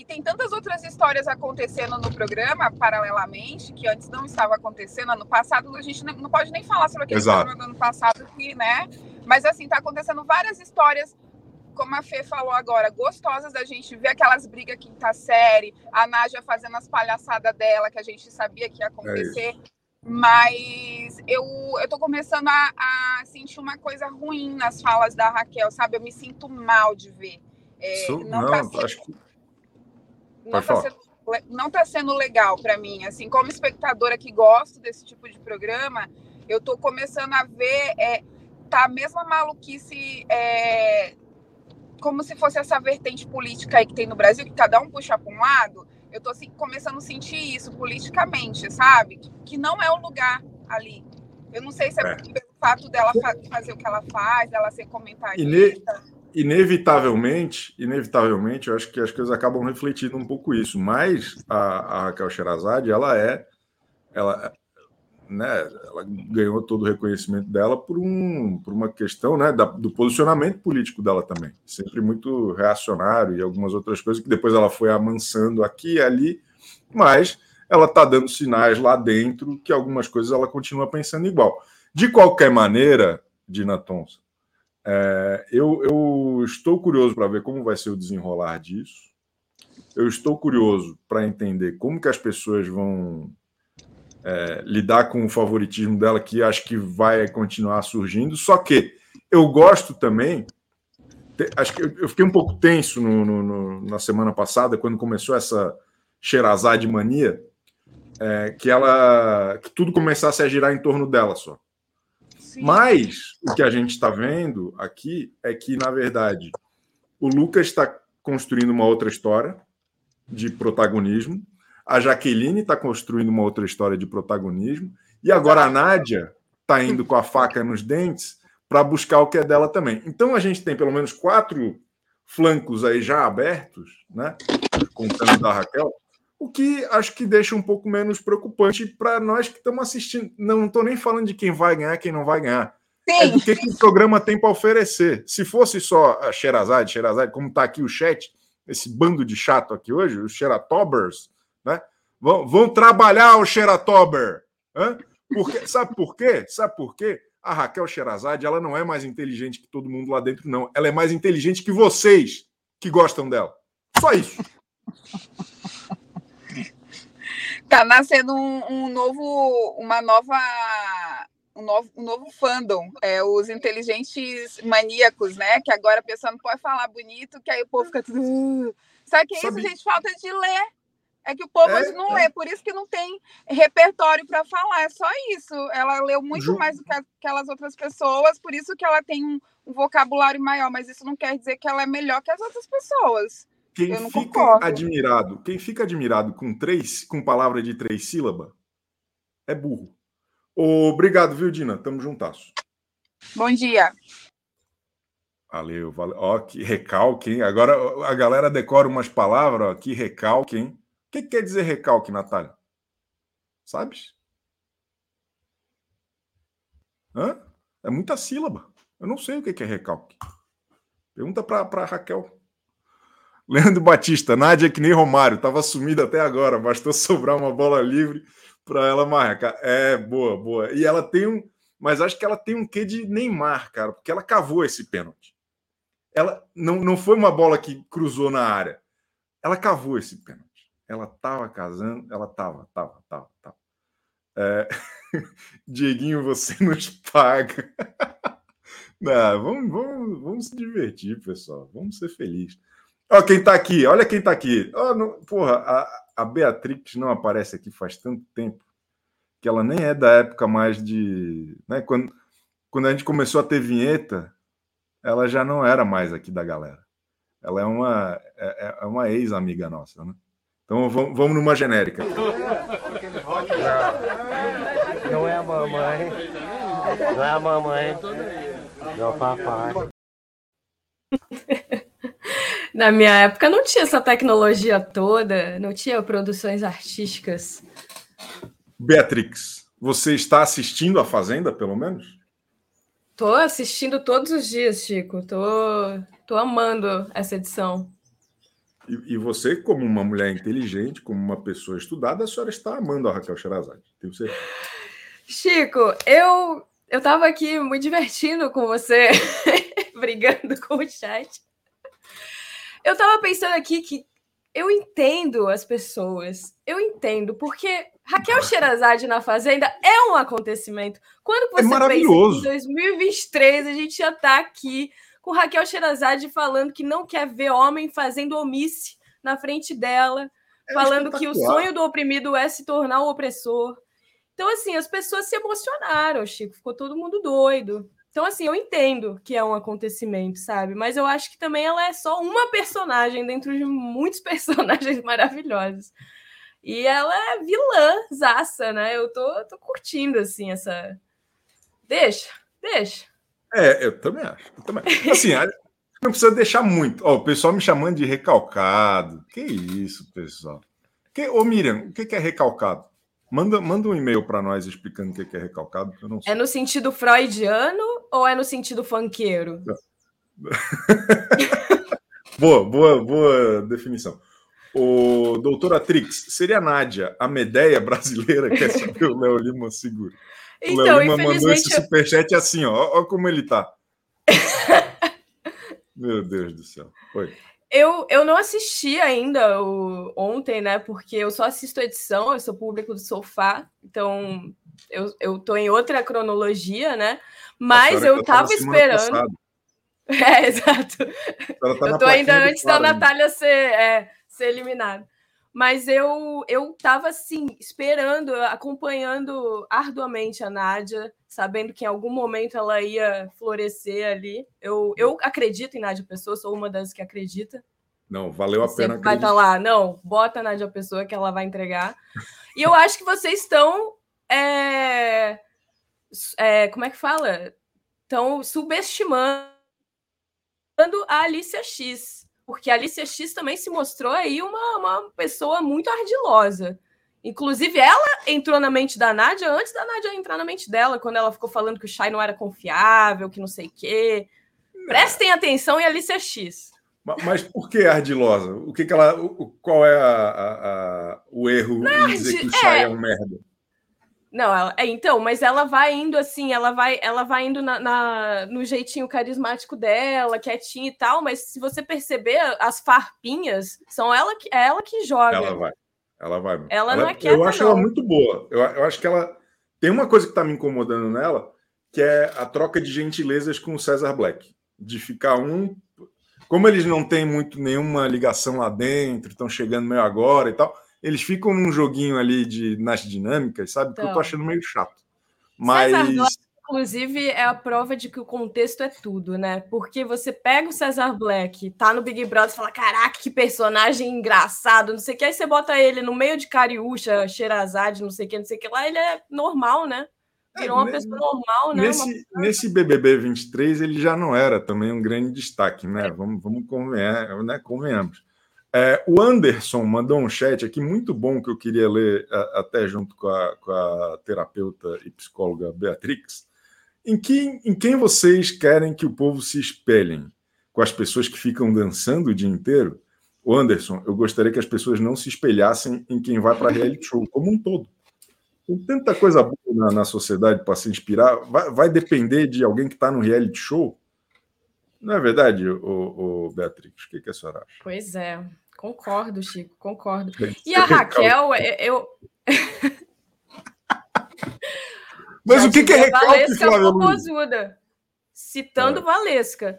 e tem tantas outras histórias acontecendo no programa paralelamente que antes não estava acontecendo. Ano passado a gente não pode nem falar sobre aquele Exato. programa do ano passado que, né? Mas assim, tá acontecendo várias histórias como a Fê falou agora, gostosas da gente ver aquelas brigas quinta série, a Nádia fazendo as palhaçadas dela, que a gente sabia que ia é acontecer. É mas eu, eu tô começando a, a sentir uma coisa ruim nas falas da Raquel, sabe? Eu me sinto mal de ver. É, Isso- não, não, tá sendo, acho que não, tá sendo, não tá sendo legal para mim. Assim, como espectadora que gosto desse tipo de programa, eu tô começando a ver é, tá a mesma maluquice é, como se fosse essa vertente política aí que tem no Brasil, que cada um puxa para um lado. Eu tô assim, começando a sentir isso politicamente, sabe? Que, que não é o lugar ali. Eu não sei se é, É. pelo fato dela fa- fazer o que ela faz, dela ser Ine- comentarista. inevitavelmente, inevitavelmente, eu acho que as coisas acabam refletindo um pouco isso. Mas a, a Raquel Sherazade, ela é, ela, né, ela ganhou todo o reconhecimento dela por, um, por uma questão, né, da- do posicionamento político dela também, sempre muito reacionário e algumas outras coisas que depois ela foi amansando aqui e ali, mas ela está dando sinais lá dentro que algumas coisas ela continua pensando igual. De qualquer maneira, Dina Thompson, é, eu, eu estou curioso para ver como vai ser o desenrolar disso. Eu estou curioso para entender como que as pessoas vão é, lidar com o favoritismo dela, que acho que vai continuar surgindo. Só que eu gosto também. Acho que eu fiquei um pouco tenso no- no- no- na semana passada, quando começou essa Sherazade mania, é, que ela que tudo começasse a girar em torno dela só. Sim. Mas o que a gente está vendo aqui é que, na verdade, o Lucas está construindo uma outra história de protagonismo, a Jaqueline está construindo uma outra história de protagonismo, e agora a Nádia está indo com a faca nos dentes para buscar o que é dela também. Então a gente tem pelo menos quatro flancos aí já abertos, né? Contando da Raquel, o que acho que deixa um pouco menos preocupante para nós que estamos assistindo. Não estou nem falando de quem vai ganhar, quem não vai ganhar. É do que, que o programa tem para oferecer. Se fosse só a Sherazade, Sherazade, como está aqui o chat, esse bando de chato aqui hoje, os Xeratobers? Vão, vão trabalhar o Xeratober. Hã? Porque, sabe por quê? Sabe por quê? A Raquel Sherazade, ela não é mais inteligente que todo mundo lá dentro, não. Ela é mais inteligente que vocês que gostam dela. Só isso. tá nascendo um, um novo, uma nova, um novo, um novo fandom, é, os inteligentes maníacos, né? Que agora a pessoa não pode falar bonito, que aí o povo fica tudo. "Uh". Sabe que é Sabe- isso, gente? Falta de ler. É que o povo É, não é. lê, por isso que não tem repertório para falar, é só isso. Ela leu muito Ju- mais do que aquelas outras pessoas, por isso que ela tem um, um vocabulário maior, mas isso não quer dizer que ela é melhor que as outras pessoas. Quem fica concordo. admirado, quem fica admirado com três, com palavra de três sílabas, é burro. Obrigado, viu, Dina? Tamo juntasso. Bom dia. Valeu, valeu. Ó, que recalque, hein? Agora a galera decora umas palavras, ó, que recalque, hein? O que, que quer dizer recalque, Natália? Sabes? Hã? É muita sílaba. Eu não sei o que, que é recalque. Pergunta pra Raquel. Leandro Batista, Nádia é que nem Romário, tava sumida até agora, bastou sobrar uma bola livre para ela marcar. É, boa, boa. E ela tem um. Mas acho que ela tem um quê de Neymar, cara, porque ela cavou esse pênalti. Ela não, não foi uma bola que cruzou na área. Ela cavou esse pênalti. Ela tava casando, ela tava, tava, tava, tava. É... Dieguinho, você nos paga. Não, vamos, vamos, vamos se divertir, pessoal. Vamos ser felizes. Ó, quem tá aqui, olha quem tá aqui. Ó, não- porra, a, a Beatrix não aparece aqui faz tanto tempo que ela nem é da época mais de. Né, quando, quando a gente começou a ter vinheta, ela já não era mais aqui da galera. Ela é uma, é, é uma ex-amiga nossa, né? Então vamos, vamos numa genérica. Não é a mamãe. Não é a mamãe. Não é o papai. Na minha época não tinha essa tecnologia toda, não tinha produções artísticas. Beatrix, você está assistindo a Fazenda, pelo menos? Tô assistindo todos os dias, Chico. Tô, tô amando essa edição. E, e você, como uma mulher inteligente, como uma pessoa estudada, a senhora está amando a Raquel Sherazade. Tenho certeza. Chico, eu eu tava aqui me divertindo com você, brigando com o chat. Eu tava pensando aqui que eu entendo as pessoas. Eu entendo, porque Raquel Sherazade na Fazenda é um acontecimento. Quando É você pensa que maravilhoso. em 2023 a gente já tá aqui com Raquel Sherazade falando que não quer ver homem fazendo omisse na frente dela, É falando que o sonho do oprimido é se tornar o opressor. Então, assim, as pessoas se emocionaram, Chico, ficou todo mundo doido. Então, assim, eu entendo que é um acontecimento, sabe? Mas eu acho que também ela é só uma personagem dentro de muitos personagens maravilhosos. E ela é vilãzaça, né? Eu tô, tô curtindo, assim, essa. Deixa, deixa. É, eu também acho. Eu também. Assim, não precisa deixar muito. Ó, o pessoal me chamando de recalcado. Que isso, pessoal? Que, ô, Miriam, o que que é recalcado? Manda, manda um e-mail para nós explicando o que que é recalcado, que eu não sei. É no sentido freudiano ou é no sentido funkeiro? Boa, boa, boa definição. O doutora Trix, seria a Nádia, a Medeia brasileira, quer saber o Léo Lima segura. O Então, Léo Lima mandou esse infelizmente, superchat assim, ó. Ó como ele tá. Meu Deus do céu. Oi. Eu, eu não assisti ainda o, ontem, né? Porque eu só assisto a edição, eu sou público do sofá, então eu, eu tô em outra cronologia, né? Mas eu tá tava esperando. É, exato. Tá eu tô ainda antes da ainda. Natália ser, é, ser eliminada. Mas eu, eu tava assim, esperando, acompanhando arduamente a Nádia, sabendo que em algum momento ela ia florescer ali. Eu, eu acredito em Nádia Pessoa, sou uma das que acredita. Não, valeu a Sempre pena vai estar acreditar. lá, não, bota a Nádia Pessoa que ela vai entregar. E eu acho que vocês estão. é, é, como é que fala? Estão subestimando a Alicia X. Porque a Alicia X também se mostrou aí uma, uma pessoa muito ardilosa. Inclusive, ela entrou na mente da Nádia antes da Nádia entrar na mente dela, quando ela ficou falando que o Shai não era confiável, que não sei o quê. Prestem atenção em Alicia X. Ma- Mas por que ardilosa? O que que ela, o- qual é a- a- a- o erro em dizer que o Chay é. é um merda? Não, ela- é, então, mas ela vai indo assim, ela vai, ela vai indo na, na- no jeitinho carismático dela, quietinha e tal, mas se você perceber, as farpinhas são ela que, é ela que joga. Ela vai. Ela vai. Ela não é Eu quieta, acho ela não. muito boa. Eu, eu acho que ela. Tem uma coisa que tá me incomodando nela, que é a troca de gentilezas com o César Black. De ficar um. Como eles não têm muito nenhuma ligação lá dentro, estão chegando meio agora e tal, eles ficam num joguinho ali de, nas dinâmicas, sabe? Que eu tô Então. achando meio chato. Mas. César inclusive, é a prova de que o contexto é tudo, né? Porque você pega o César Black, tá no Big Brother e fala: caraca, que personagem engraçado, não sei o que, aí você bota ele no meio de Cariúcha, Xerazade, não sei o que, não sei o que lá, ele é normal, né? Virou uma ne- pessoa normal, né? Uma- Nesse, nesse BBB 23, ele já não era também um grande destaque, né? Vamos, vamos convenhar, né? convenhamos. É, o Anderson mandou um chat aqui muito bom que eu queria ler a- até junto com a, com a terapeuta e psicóloga Beatrix. Em, que, em quem vocês querem que o povo se espelhem? Com as pessoas que ficam dançando o dia inteiro? O Anderson, eu gostaria que as pessoas não se espelhassem em quem vai para reality show como um todo. Tem tanta coisa boa na, na sociedade para se inspirar. Vai, vai depender de alguém que está no reality show? Não é verdade, o, o Beatrix? O que, que a senhora acha? Pois é, concordo, Chico, concordo. E a Raquel, é- eu. Mas o que, que é recalque, Valesca Flávio? Popozuda, citando É. Valesca.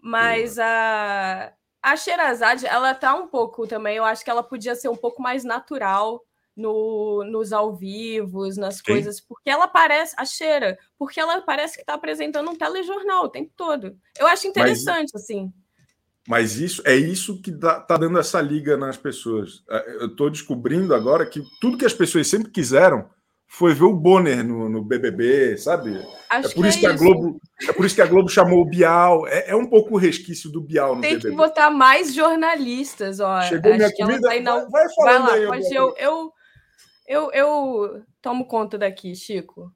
Mas a, a Sherazade, ela tá um pouco também, eu acho que ela podia ser um pouco mais natural no, nos ao vivos, nas Quem? coisas, porque ela parece, a Cheira, porque ela parece que tá apresentando um telejornal o tempo todo. Eu acho interessante, assim. Mas isso é isso que dá, tá dando essa liga nas pessoas. É, Eu estou descobrindo agora que tudo que as pessoas sempre quiseram foi ver o Bonner no, no BBB, sabe? Acho É por isso que, a isso. Globo, é por isso que a Globo chamou o Bial. É, é um pouco o resquício do Bial no Tem que BBB. botar mais jornalistas, ó. Chegou Acho minha que comida? tá inau- Vai, vai lá, aí. pode, eu, eu, eu, eu tomo conta daqui, Chico.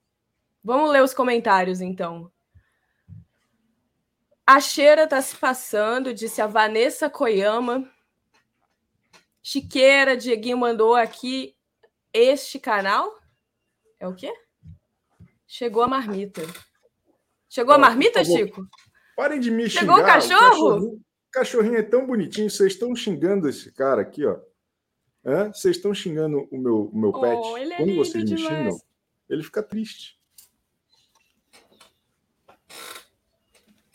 Vamos ler os comentários, então. A cheira tá se passando, disse a Vanessa Koyama. Chiqueira, Dieguinho mandou aqui este canal. É o quê? Chegou a marmita. Chegou a marmita, Chico? Parem de me Chegou o xingar. cachorro? cachorrinho é tão bonitinho, vocês estão xingando esse cara aqui, ó. Vocês estão xingando o meu, o meu pet. Oh, é Quando vocês me demais. xingam, ele fica triste.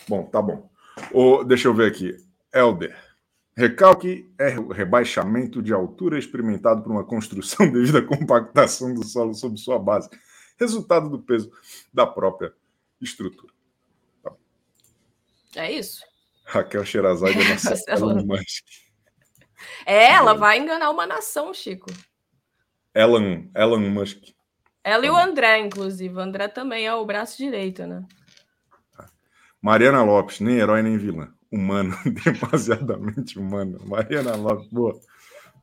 Bom, tá bom. Ô, deixa eu ver aqui. Elder. Recalque é o rebaixamento de altura experimentado por uma construção devido à compactação do solo sob sua base, resultado do peso da própria estrutura. É isso. Raquel Sherazade é nossa. Elon Musk. É, ela vai enganar uma nação, Chico. Elon, Elon Musk. Ela e o André, inclusive. O André também é o braço direito, né? Mariana Lopes, nem herói nem vilã. Humano, demasiadamente humano. Mariana Lopes, boa.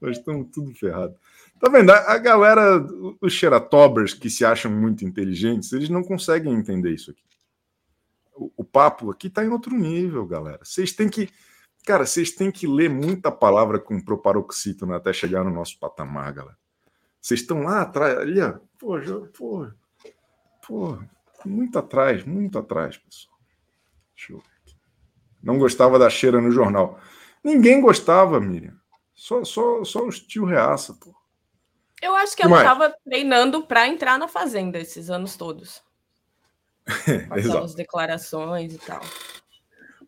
Nós estamos tudo ferrado. Tá vendo? A galera, os xeratobers que se acham muito inteligentes, eles não conseguem entender isso aqui. O, o papo aqui tá em outro nível, galera. Vocês têm que. Cara, vocês têm que ler muita palavra com proparoxítona até chegar no nosso patamar, galera. Vocês estão lá atrás, ali, ó. Pô, pô, pô, muito atrás, muito atrás, pessoal. Deixa eu ver aqui. Não gostava da cheira no jornal. Ninguém gostava, Miriam. Só, só, só os tio reaça, pô. Eu acho que ela estava treinando para entrar na Fazenda esses anos todos. Aquelas declarações e tal.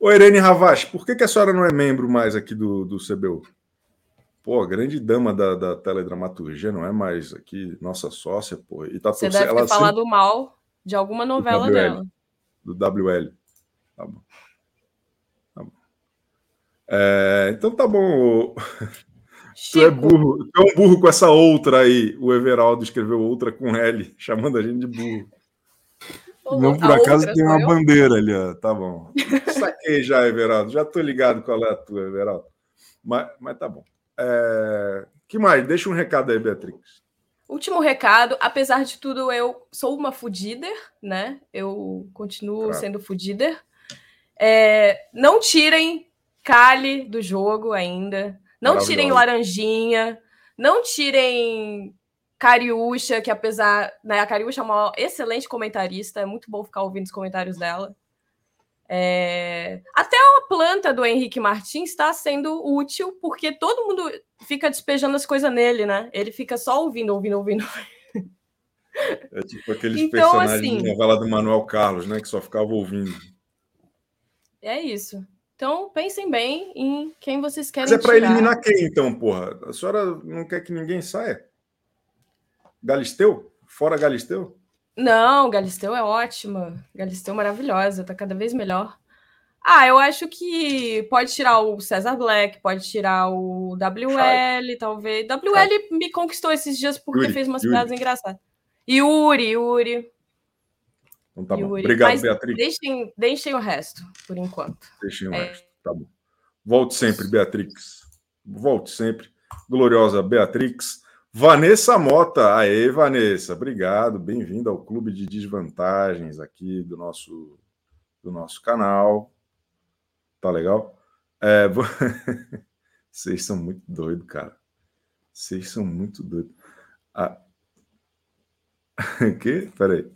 Ô, Irene Ravache, por que, que a senhora não é membro mais aqui do, do CBU? Pô, a grande dama da, da teledramaturgia, não é mais aqui nossa sócia, pô. E tá Você torcendo- deve ter ela falado mal de alguma novela WL. dela. do WL. Tá bom. Tá bom. É, então tá bom. Tu é Chico, burro. Tu é um burro com essa outra aí. O Everaldo escreveu outra com L, chamando a gente de burro. Não, por acaso outra tem uma eu? bandeira ali, ó. Tá bom. Saquei já, Everaldo. Já tô ligado qual é a tua, Everaldo. Mas, mas tá bom. É... que mais? Deixa um recado aí, Beatrix. Último recado, apesar de tudo, eu sou uma foodider, né? Eu continuo Claro. sendo foodider. É, não tirem Kali do jogo ainda. Não tirem. Laranjinha. Não tirem Cariúcha, que apesar. Né, a Cariúcha é uma excelente comentarista. É muito bom ficar ouvindo os comentários dela. É, Até a planta do Henrique Martins está sendo útil, porque todo mundo fica despejando as coisas nele, né? Ele fica só ouvindo, ouvindo, ouvindo. É tipo aqueles Então, personagens assim- de novela do Manuel Carlos, né? Que só ficava ouvindo. É isso. Então, pensem bem em quem vocês querem Mas é para eliminar quem, então, porra? A senhora não quer que ninguém saia? Galisteu? Fora Galisteu? Não, Galisteu é ótima. Galisteu maravilhosa, tá cada vez melhor. Ah, eu acho que pode tirar o César Black, pode tirar o WL, talvez. WL me conquistou esses dias porque Yuri, fez umas Yuri. piadas engraçadas. Yuri, Yuri. Então tá bom. Obrigado, Mas Beatriz. Deixem, deixem o resto, por enquanto. Deixem o É. resto. Tá bom. Volte sempre, Beatrix. Volte sempre. Gloriosa Beatrix. Vanessa Mota. Aê, Vanessa. Obrigado. Bem-vinda ao Clube de Desvantagens aqui do nosso, do nosso canal. Tá legal? É, vo- Vocês são muito doidos, cara. Vocês são muito doidos. Ah... que? Peraí.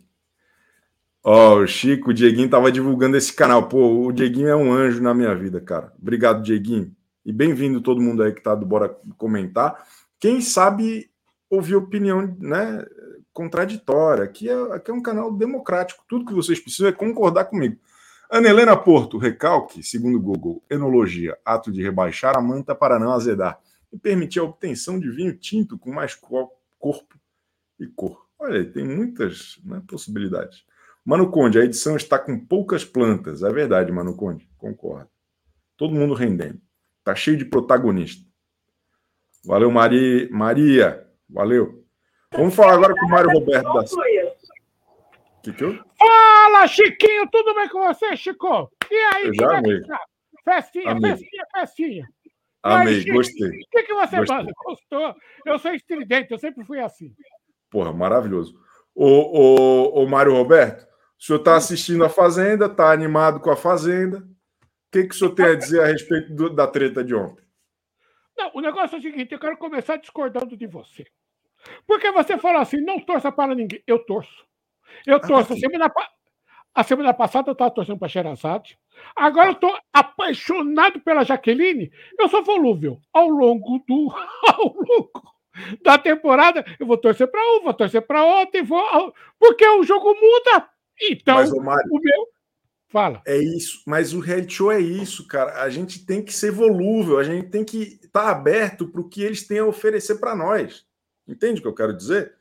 Ó, o Chico, o Dieguinho tava divulgando esse canal. Pô, o Dieguinho é um anjo na minha vida, cara. Obrigado, Dieguinho. E bem-vindo todo mundo aí que tá do Bora Comentar. Quem sabe ouvir opinião, né, contraditória. Aqui é, aqui é um canal democrático. Tudo que vocês precisam é concordar comigo. Ana Helena Porto, recalque, segundo Google, enologia, ato de rebaixar a manta para não azedar e permitir a obtenção de vinho tinto com mais co- corpo e cor. Olha tem muitas né, possibilidades. Mano Conde, a edição está com poucas plantas. É verdade, Mano Conde. Concordo. Todo mundo rendendo. Tá cheio de protagonista. Valeu, Mari... Maria. Valeu. Vamos falar agora com o Mário Roberto da que que eu? Fala, Chiquinho, tudo bem com você, Chico? E aí, Eu já é amei. tá? Festinha, Amei. festinha, festinha. Amei, aí, Chico, gostei. O que, que você Gostei. manda? Gostou? Eu sou estridente, eu sempre fui assim. Porra, maravilhoso. Ô, ô, ô Mário Roberto, o senhor está assistindo a Fazenda, está animado com a Fazenda. O que, que o senhor tem a dizer a respeito do- da treta de ontem? Não, o negócio é o seguinte, eu quero começar discordando de você. Porque você falou assim, não torça para ninguém. Eu torço. Eu torço. sim. Semana pa... A semana passada eu estava torcendo para Sherazade. Agora eu estou apaixonado pela Jaqueline. Eu sou volúvel. Ao longo do. Ao longo da temporada, eu vou torcer para um, vou torcer para outro, e vou. Porque o jogo muda. Então, Mas, o meu. Fala. É isso, mas o reality show é isso, cara. A gente tem que ser volúvel, a gente tem que estar aberto para o que eles têm a oferecer para nós. Entende o que eu quero dizer?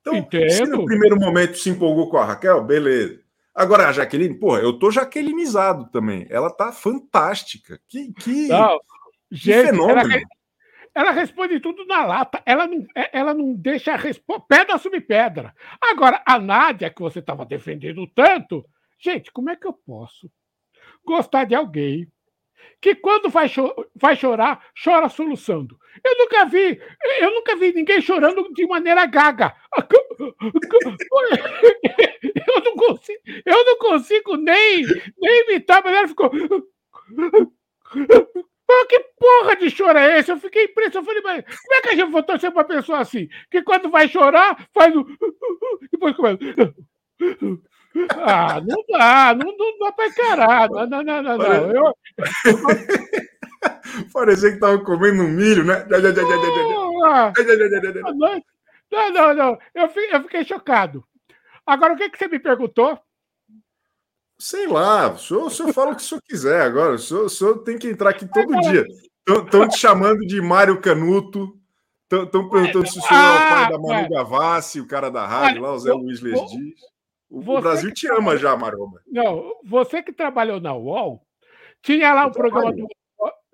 Então, se Entendo. no primeiro momento se empolgou com a Raquel, beleza. Agora a Jaqueline, porra, eu tô jaquelinizado também. Ela tá fantástica. Que, que, Não, que gente, fenômeno. re- ela responde tudo na lata. Ela não, é- ela não deixa responder pedra sobre pedra. Agora, a Nádia, que você estava defendendo tanto, gente, como é que eu posso gostar de alguém que quando vai, cho- vai chorar, chora soluçando? Eu nunca vi, eu nunca vi ninguém chorando de maneira gaga. Eu não consigo, eu não consigo nem, nem imitar, mas ela ficou. Ah, que porra de choro é esse? Eu fiquei impressionado. Eu falei, mas como é que a gente vai torcer pra pessoa assim? Que quando vai chorar, faz o. Depois começa. Ah, não dá, não, não dá pra encarar. Não, não, não, não. não. Eu, Parecia que tava comendo um milho, né? Não, não, não, eu fiquei chocado. Agora, o que, que você me perguntou? Sei lá, o senhor, o senhor fala o que o senhor quiser agora. O senhor, o senhor tem que entrar aqui todo dia. Estão te chamando de Mário Canuto. Estão perguntando se o senhor é o pai da Manu Ah, Gavassi, o cara da rádio lá, o Zé Luiz Lesdiz. O, o Brasil que te ama já, Maromba. Não, você que trabalhou na UOL, tinha lá Eu programa trabalho. do.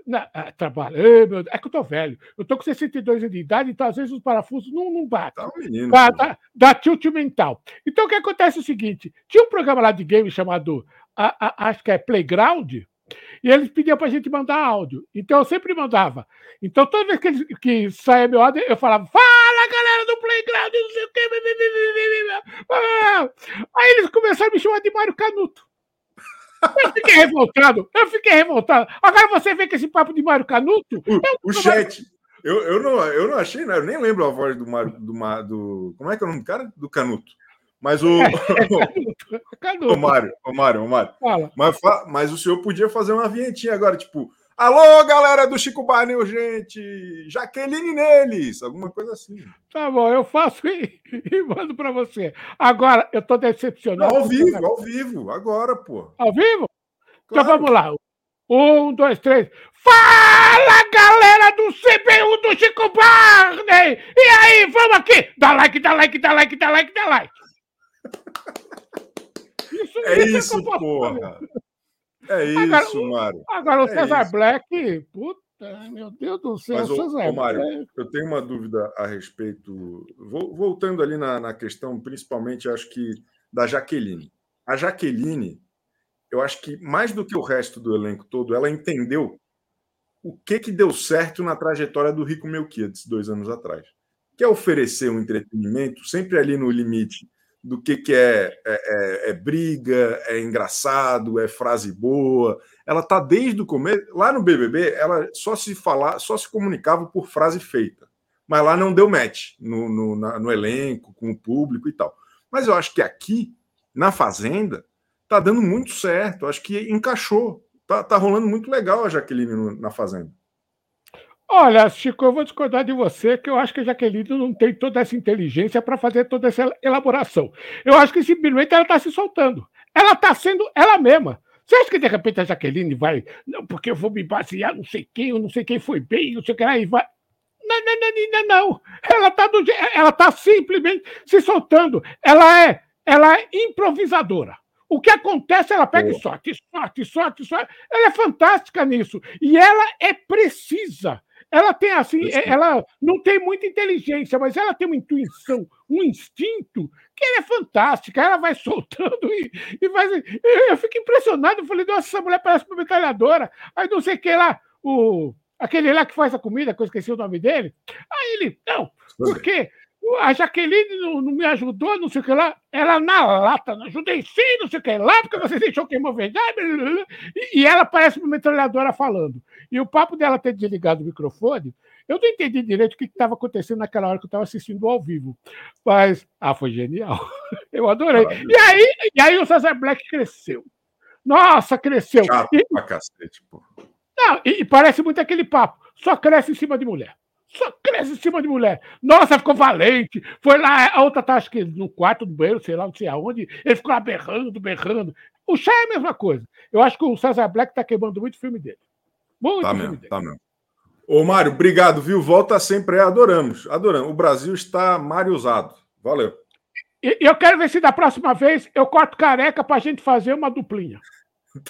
Na, ah, trabalho. Ei, meu é que eu tô velho. Eu tô com 62 anos de idade, então às vezes os parafusos não, não batem. Tá um menino. Dá, dá, dá tilt mental. Então o que acontece é o seguinte: tinha um programa lá de game chamado, a- a- acho que é Playground, e eles pediam pra gente mandar áudio. Então eu sempre mandava. Então toda vez que, eles, que saía meu áudio, eu falava: Fala galera do Playground, não sei o quê. blá, blá, blá, blá, blá, blá." Ah, Aí eles começaram a me chamar de Mário Canuto. Eu fiquei revoltado, eu fiquei revoltado. Agora você vê que esse papo de Mário Canuto. O, o chat. Eu, eu, não, eu não achei, né? Eu nem lembro a voz do Mário. Do, do, como é que é o nome do cara? Do Canuto. Mas o. o Canuto, Mário, o Mário, o Mário. fala. Mas, mas o senhor podia fazer uma vinhetinha agora, tipo, alô, galera do Chico Barney, urgente, Jaqueline neles, alguma coisa assim. Tá bom, eu faço e, e mando pra você. Agora, eu tô decepcionado. Ao vivo, ao vivo, agora, pô. Ao vivo? Então Claro. vamos lá. Um, dois, três. Fala, galera do CBU do Chico Barney! E aí, vamos aqui! Dá like, dá like, dá like, dá like, dá like! Isso, É isso, fazer. É Agora, isso, Mário. Agora, o É Cesar isso. Black, puta, meu Deus do céu, Mas, ô, Cesar ô, Mário, Black. Eu tenho uma dúvida a respeito. Vol- Voltando ali na, na questão, principalmente, acho que da Jaqueline. A Jaqueline, eu acho que mais do que o resto do elenco todo, ela entendeu o que, que deu certo na trajetória do Rico Melquiades dois anos atrás. Que é oferecer um entretenimento sempre ali no limite do que, que é, é, é- é briga, é engraçado, é frase boa. Ela tá desde o começo. Lá no BBB, ela só se falar, só se comunicava por frase feita. Mas lá não deu match no, no, na- no elenco, com o público e tal. Mas eu acho que aqui, na Fazenda, tá dando muito certo. Eu acho que encaixou. Tá, tá rolando muito legal a Jaqueline no- na Fazenda. Olha, Chico, eu vou discordar de você, que eu acho que a Jaqueline não tem toda essa inteligência para fazer toda essa elaboração. Eu acho que simplesmente ela está se soltando. Ela está sendo ela mesma. Você acha que de repente a Jaqueline vai. Não, porque eu vou me basear, não sei quem, eu não sei quem foi bem, não sei o que lá, e vai. Não, não, não, não, não. Ela está do ela tá simplesmente se soltando. Ela é, ela é improvisadora. O que acontece, ela pega e sorte, sorte, sorte, sorte. Ela é fantástica nisso. E ela é precisa. Ela tem assim, Precisa. ela não tem muita inteligência, mas ela tem uma intuição, um instinto que ela é fantástica. Ela vai soltando e, e vai. Eu fico impressionado. Eu falei, nossa, essa mulher parece uma metralhadora. Aí não sei o que lá, o, aquele lá que faz a comida, que eu esqueci o nome dele. Aí ele, não, porque a Jaqueline não, não me ajudou, não sei o que lá. Ela na lata, não ajudei sim, não sei o que lá, porque você deixou queimar verdade. e ela parece uma metralhadora falando. E o papo dela ter desligado o microfone, Eu não entendi direito o que estava acontecendo naquela hora que eu estava assistindo ao vivo. Mas, ah, foi genial. Eu adorei. E aí, e aí o César Black cresceu. Nossa, cresceu. Chato E- pra cacete, pô. não, e, e parece muito aquele papo. Só cresce em cima de mulher. Só cresce em cima de mulher. Nossa, ficou valente. Foi lá, a outra tá, acho que no quarto do banheiro, sei lá, não sei aonde. Ele ficou lá berrando, berrando. O chá é a mesma coisa. Eu acho que o César Black tá queimando muito o filme dele. Muito Tá mesmo, tá mesmo. Ô, Mário, obrigado, viu? Volta sempre, é, adoramos, adoramos. O Brasil está mariosado. Valeu. E, eu quero ver se da próxima vez eu corto careca pra gente fazer uma duplinha.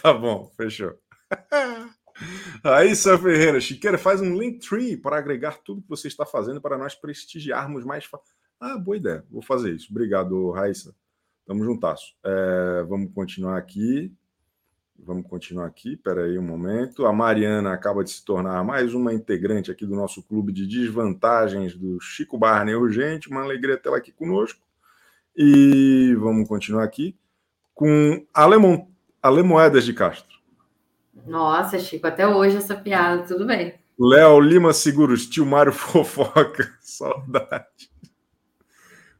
Tá bom, fechou. Raíssa Ferreira, Chiqueira, faz um link tree para agregar tudo que você está fazendo para nós prestigiarmos mais. Ah, boa ideia, vou fazer isso. Obrigado, Raíssa. Tamo juntasso. É, vamos continuar aqui. Vamos continuar aqui, espera aí um momento. A Mariana acaba de se tornar mais uma integrante aqui do nosso clube de desvantagens do Chico Barney Urgente. Uma alegria tê-la aqui conosco. E vamos continuar aqui com Alemon, Alemoedas de Castro. Nossa, Chico, até hoje essa piada, tudo bem. Léo Lima Seguros, tio Mário Fofoca, saudade.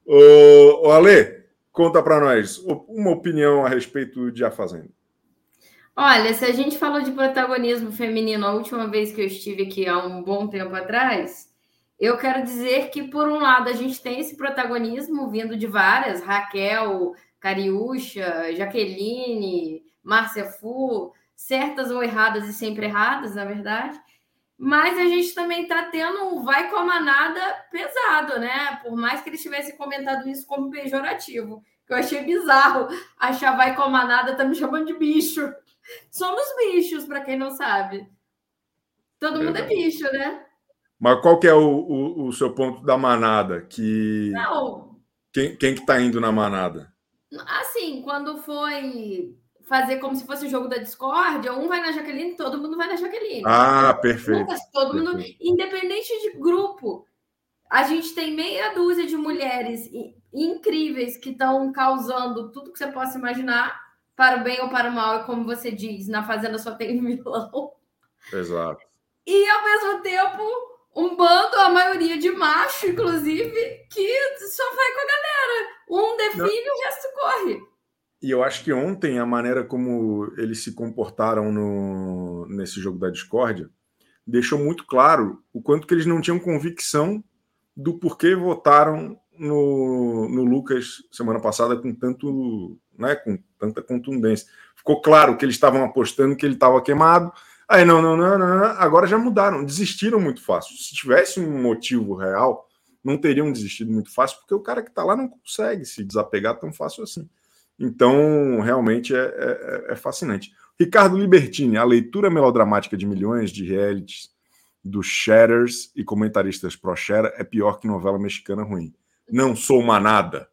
Ô, ô Ale, conta pra nós uma opinião a respeito de A Fazenda. Olha, se a gente falou de protagonismo feminino a última vez que eu estive aqui há um bom tempo atrás, eu quero dizer que, por um lado, a gente tem esse protagonismo vindo de várias, Raquel, Cariúcha, Jaqueline, Márcia Fu, certas ou erradas e sempre erradas, na verdade. Mas a gente também está tendo um vai com a manada pesado, né? Por mais que eles tivessem comentado isso como pejorativo, que eu achei bizarro achar vai com a manada, tá me chamando de bicho. Somos bichos, para quem não sabe. Todo mundo é bicho, né? Mas qual que é o, o- o seu ponto da manada? Que Não, quem, quem que tá indo na manada? assim, quando foi fazer como se fosse o jogo da discórdia, um vai na Jaqueline, todo mundo vai na Jaqueline. Ah, perfeito. Nunca, todo mundo, perfeito. independente de grupo, a gente tem meia dúzia de mulheres incríveis que estão causando tudo que você possa imaginar, para o bem ou para o mal, e como você diz, na Fazenda só tem vilão. Exato. E ao mesmo tempo, um bando, a maioria de macho, inclusive, que só vai com a galera. Um define e o resto corre. E eu acho que ontem a maneira como eles se comportaram no, nesse jogo da discórdia deixou muito claro o quanto que eles não tinham convicção do porquê votaram no, no Lucas semana passada com tanto, né, com tanta contundência. Ficou claro que eles estavam apostando que ele estava queimado. Aí não, não, não, não, agora já mudaram, desistiram muito fácil. Se tivesse um motivo real, não teriam desistido muito fácil, porque o cara que está lá não consegue se desapegar tão fácil assim. Então, realmente é, é- é fascinante. Ricardo Libertini, a leitura melodramática de milhões de realities dos shatters e comentaristas pro-share é pior que novela mexicana ruim. Não sou manada.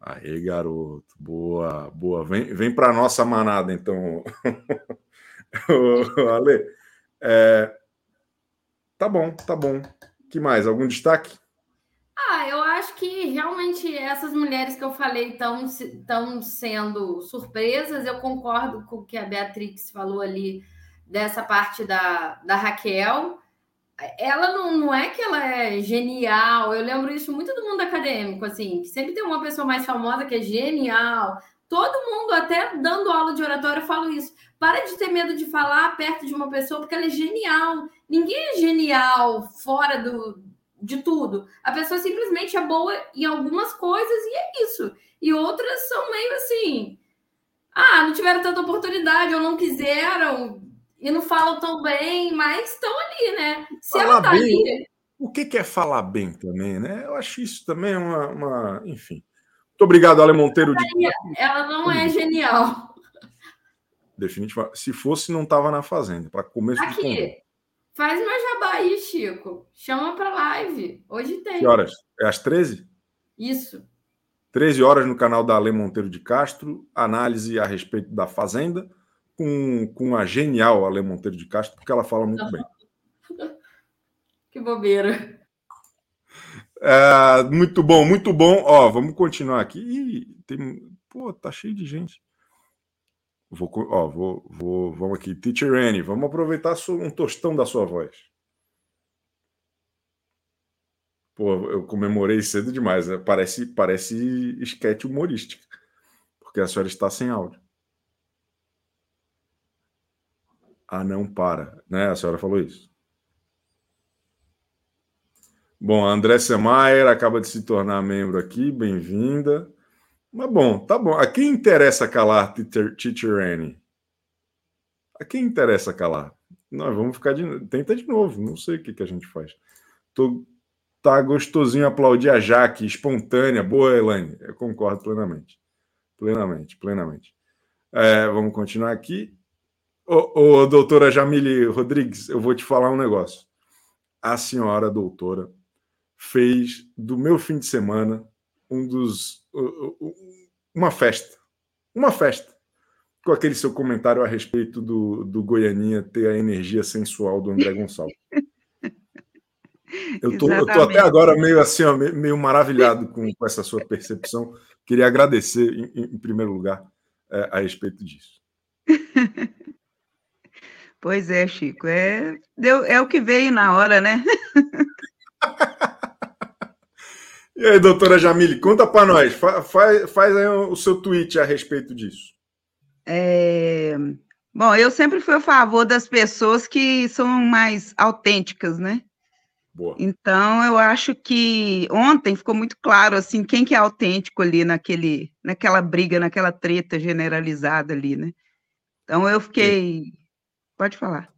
Aí, garoto. Boa, boa. Vem, vem para nossa manada, então. Ale. É, Tá bom, tá bom. que mais? Algum destaque? Ah, eu acho que realmente essas mulheres que eu falei estão sendo surpresas. Eu concordo com o que a Beatrix falou ali dessa parte da, da Raquel. Ela não, não é que ela é genial. Eu lembro isso muito do mundo acadêmico, assim, que sempre tem uma pessoa mais famosa que é genial. Todo mundo, até dando aula de oratório, eu falo isso. Para de ter medo de falar perto de uma pessoa, porque ela é genial. Ninguém é genial fora do, de tudo. A pessoa simplesmente é boa em algumas coisas e é isso. E outras são meio assim. Ah, não tiveram tanta oportunidade ou não quiseram e não falam tão bem, mas estão ali, né? Se ela Falar tá bem, ali. O que que é falar bem também, né? Eu acho isso também uma. uma- Enfim. Muito obrigado, Ale Monteiro. De... Ela não é genial. Definitivamente. Se fosse, não estava na Fazenda. Para começo de conversa. Aqui, faz meu jabá aí, Chico. Chama pra live. Hoje tem. Que horas? É às 13? Isso. 13 horas no canal da Ale Monteiro de Castro. Análise a respeito da Fazenda com, com a genial Ale Monteiro de Castro, porque ela fala muito bem. Que bobeira. É, muito bom, muito bom. Ó, vamos continuar aqui. Ih, tem, pô, tá cheio de gente. Vou, ó, vou, vou, vamos aqui. Teacher Annie, vamos aproveitar um tostão da sua voz. Pô, eu comemorei cedo demais. Né? Parece, parece esquete humorística. Porque a senhora está sem áudio. Ah, não para. Né? A senhora falou isso. Bom, a Andressa Maier acaba de se tornar membro aqui. Bem-vinda. Mas bom, tá bom. A quem interessa calar, Teacher, teacher Annie? A quem interessa calar? Nós vamos ficar de. Tenta de novo. Não sei o que, que a gente faz. Tô Tá gostosinho aplaudir a Jaque, espontânea. Boa, Elaine. Eu concordo plenamente. Plenamente, plenamente. É, vamos continuar aqui. Ô, ô, doutora Jamile Rodrigues, eu vou te falar um negócio. A senhora doutora fez do meu fim de semana um dos. uma festa. Uma festa. Com aquele seu comentário a respeito do, do Goianinha ter a energia sensual do André Gonçalves. Eu tô, eu tô, até agora meio assim, ó, meio maravilhado com, com, essa sua percepção. Queria agradecer, em, em primeiro lugar, é, a respeito disso. Pois é, Chico. É, deu, é o que veio na hora, né? e aí, doutora Jamile, conta para nós. Fa, faz, faz aí o seu tweet a respeito disso. É... Bom, eu sempre fui a favor das pessoas que são mais autênticas, né? Boa. Então, eu acho que ontem ficou muito claro assim quem que é autêntico ali naquele, naquela briga, naquela treta generalizada ali, né? Então eu fiquei. Pode falar.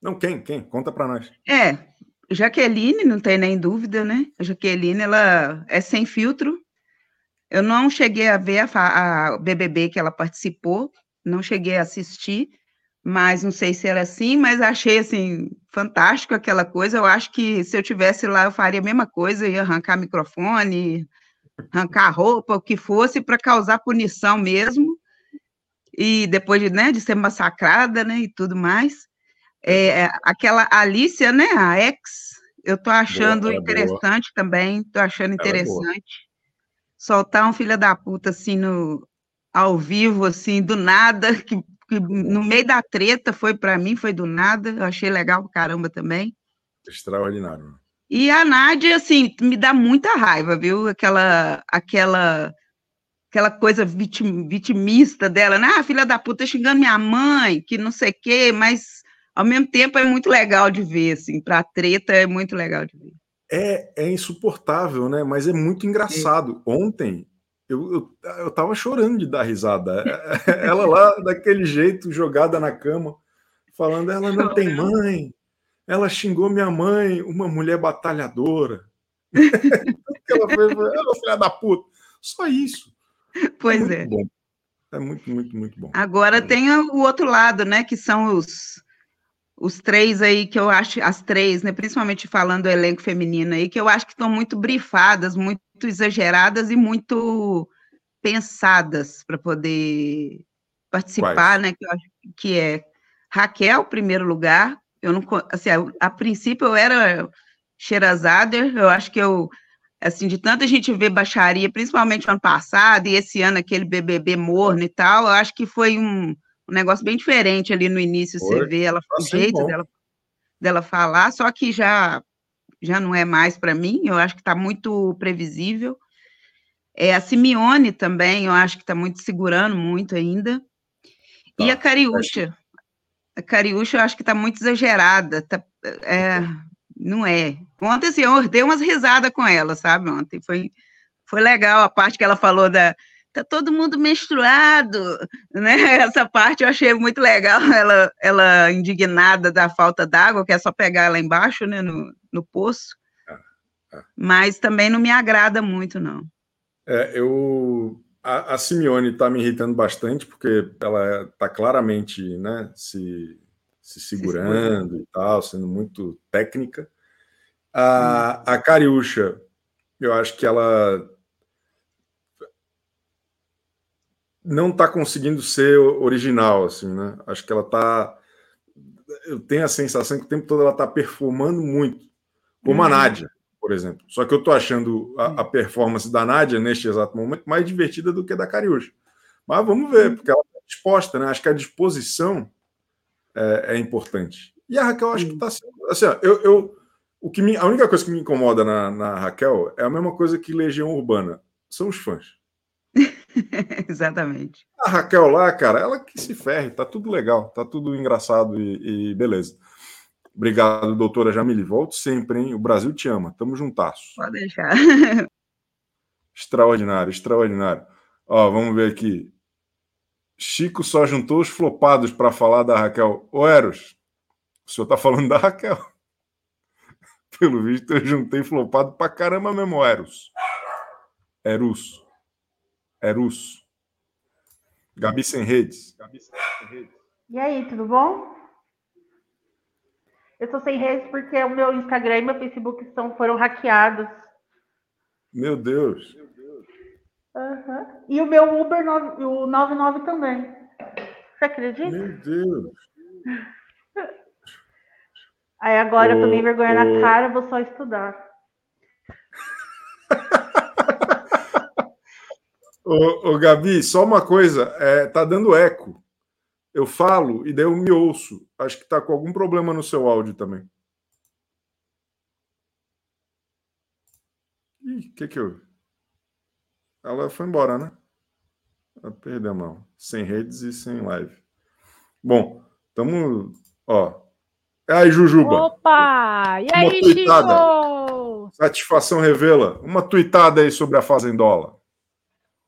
Não, quem? Quem? Conta para nós. É, Jaqueline, não tem nem dúvida, né? A Jaqueline, ela é sem filtro. Eu não cheguei a ver a, a BBB que ela participou, não cheguei a assistir, mas não sei se era assim, mas achei assim fantástico aquela coisa. Eu acho que se eu tivesse lá, eu faria a mesma coisa, ia arrancar microfone, arrancar roupa, o que fosse, para causar punição mesmo. E depois de, né, de ser massacrada, né, e tudo mais. É, aquela Alicia, né, a ex, eu tô achando boa, interessante boa. também, tô achando é interessante. Soltar um filho da puta assim no ao vivo, assim, do nada, que que no meio da treta foi para mim, foi do nada, eu achei legal pra caramba também. Extraordinário. E a Nádia, assim, me dá muita raiva, viu? Aquela, aquela, aquela coisa vitim, vitimista dela, né? Ah, filha da puta xingando minha mãe, que não sei o quê, mas ao mesmo tempo é muito legal de ver, assim, pra treta é muito legal de ver. É, é insuportável, né? Mas é muito engraçado. É. Ontem eu, eu, eu tava chorando de dar risada. Ela lá, daquele jeito, jogada na cama, falando: ela não tem mãe, ela xingou minha mãe, uma mulher batalhadora. ela fez, ela filha da puta. Só isso. Pois é. É. Bom. é muito, muito, muito bom. Agora é. tem o outro lado, né? Que são os, os três aí que eu acho, as três, né? Principalmente falando do elenco feminino aí, que eu acho que estão muito brifadas, muito muito exageradas e muito pensadas para poder participar, Quais? né? Que eu acho que é Raquel, primeiro lugar. Eu não, assim, a, a princípio eu era Xerazader, eu acho que eu, assim, de tanta gente ver baixaria, principalmente ano passado e esse ano aquele BBB morno e tal, eu acho que foi um, um negócio bem diferente ali no início, foi. você vê ela, o jeito dela, dela falar, só que já já não é mais para mim, eu acho que está muito previsível. É, a Simeone também, eu acho que está muito segurando muito ainda. Tá. E a Cariúcha. A Cariúcha eu acho que está muito exagerada. Tá, é, não é. Ontem, assim, eu dei umas risadas com ela, sabe? Ontem foi, foi legal a parte que ela falou da. Tá todo mundo menstruado, né? Essa parte eu achei muito legal. Ela, ela indignada da falta d'água, que é só pegar lá embaixo, né? No, no poço, ah, ah. mas também não me agrada muito, não. É, eu a, a Simeone está me irritando bastante porque ela está claramente, né, se, se segurando se e tal, sendo muito técnica. A, a Cariúcha, eu acho que ela não está conseguindo ser original, assim, né? Acho que ela está. Eu tenho a sensação que o tempo todo ela está performando muito como a uhum. Nádia, por exemplo. Só que eu estou achando a, a, performance da Nádia neste exato momento mais divertida do que a da Cariúcha. Mas vamos ver, porque ela está disposta, né? Acho que a disposição é, é importante. E a Raquel acho que está sendo. Assim, ó, eu, eu, O que me, a única coisa que me incomoda na, na Raquel é a mesma coisa que Legião Urbana. São os fãs. Exatamente. A Raquel lá, cara, ela que se ferre, tá tudo legal, tá tudo engraçado e, e beleza. Obrigado, doutora Jamile. Volto sempre, hein? O Brasil te ama. Tamo juntasso. Pode deixar. Extraordinário, extraordinário. Ó, vamos ver aqui. Chico só juntou os flopados para falar da Raquel. Ô, Eros, o senhor tá falando da Raquel. Pelo visto, eu juntei flopado pra caramba mesmo, Eros. Eros. Eros. Gabi sem redes. Gabi sem redes. E aí, tudo bom? Eu tô sem redes porque o meu Instagram e meu Facebook são, foram hackeados. Meu Deus. Uhum. E o meu Uber o 99 também. Você acredita? Meu Deus. Aí agora eu tomei vergonha ô. na cara, vou só estudar. Ô, ô, Gabi, só uma coisa, é, tá dando eco. Eu falo e daí eu me ouço. Acho que tá com algum problema no seu áudio também. Ih, o que que eu... Ela foi embora, né? Ela perdeu a mão. Sem redes e sem live. Bom, tamo... Ó. Aí, Jujuba. Opa! E Uma aí, tuitada. Chico? Satisfação revela. Uma tuitada aí sobre a Fazendola.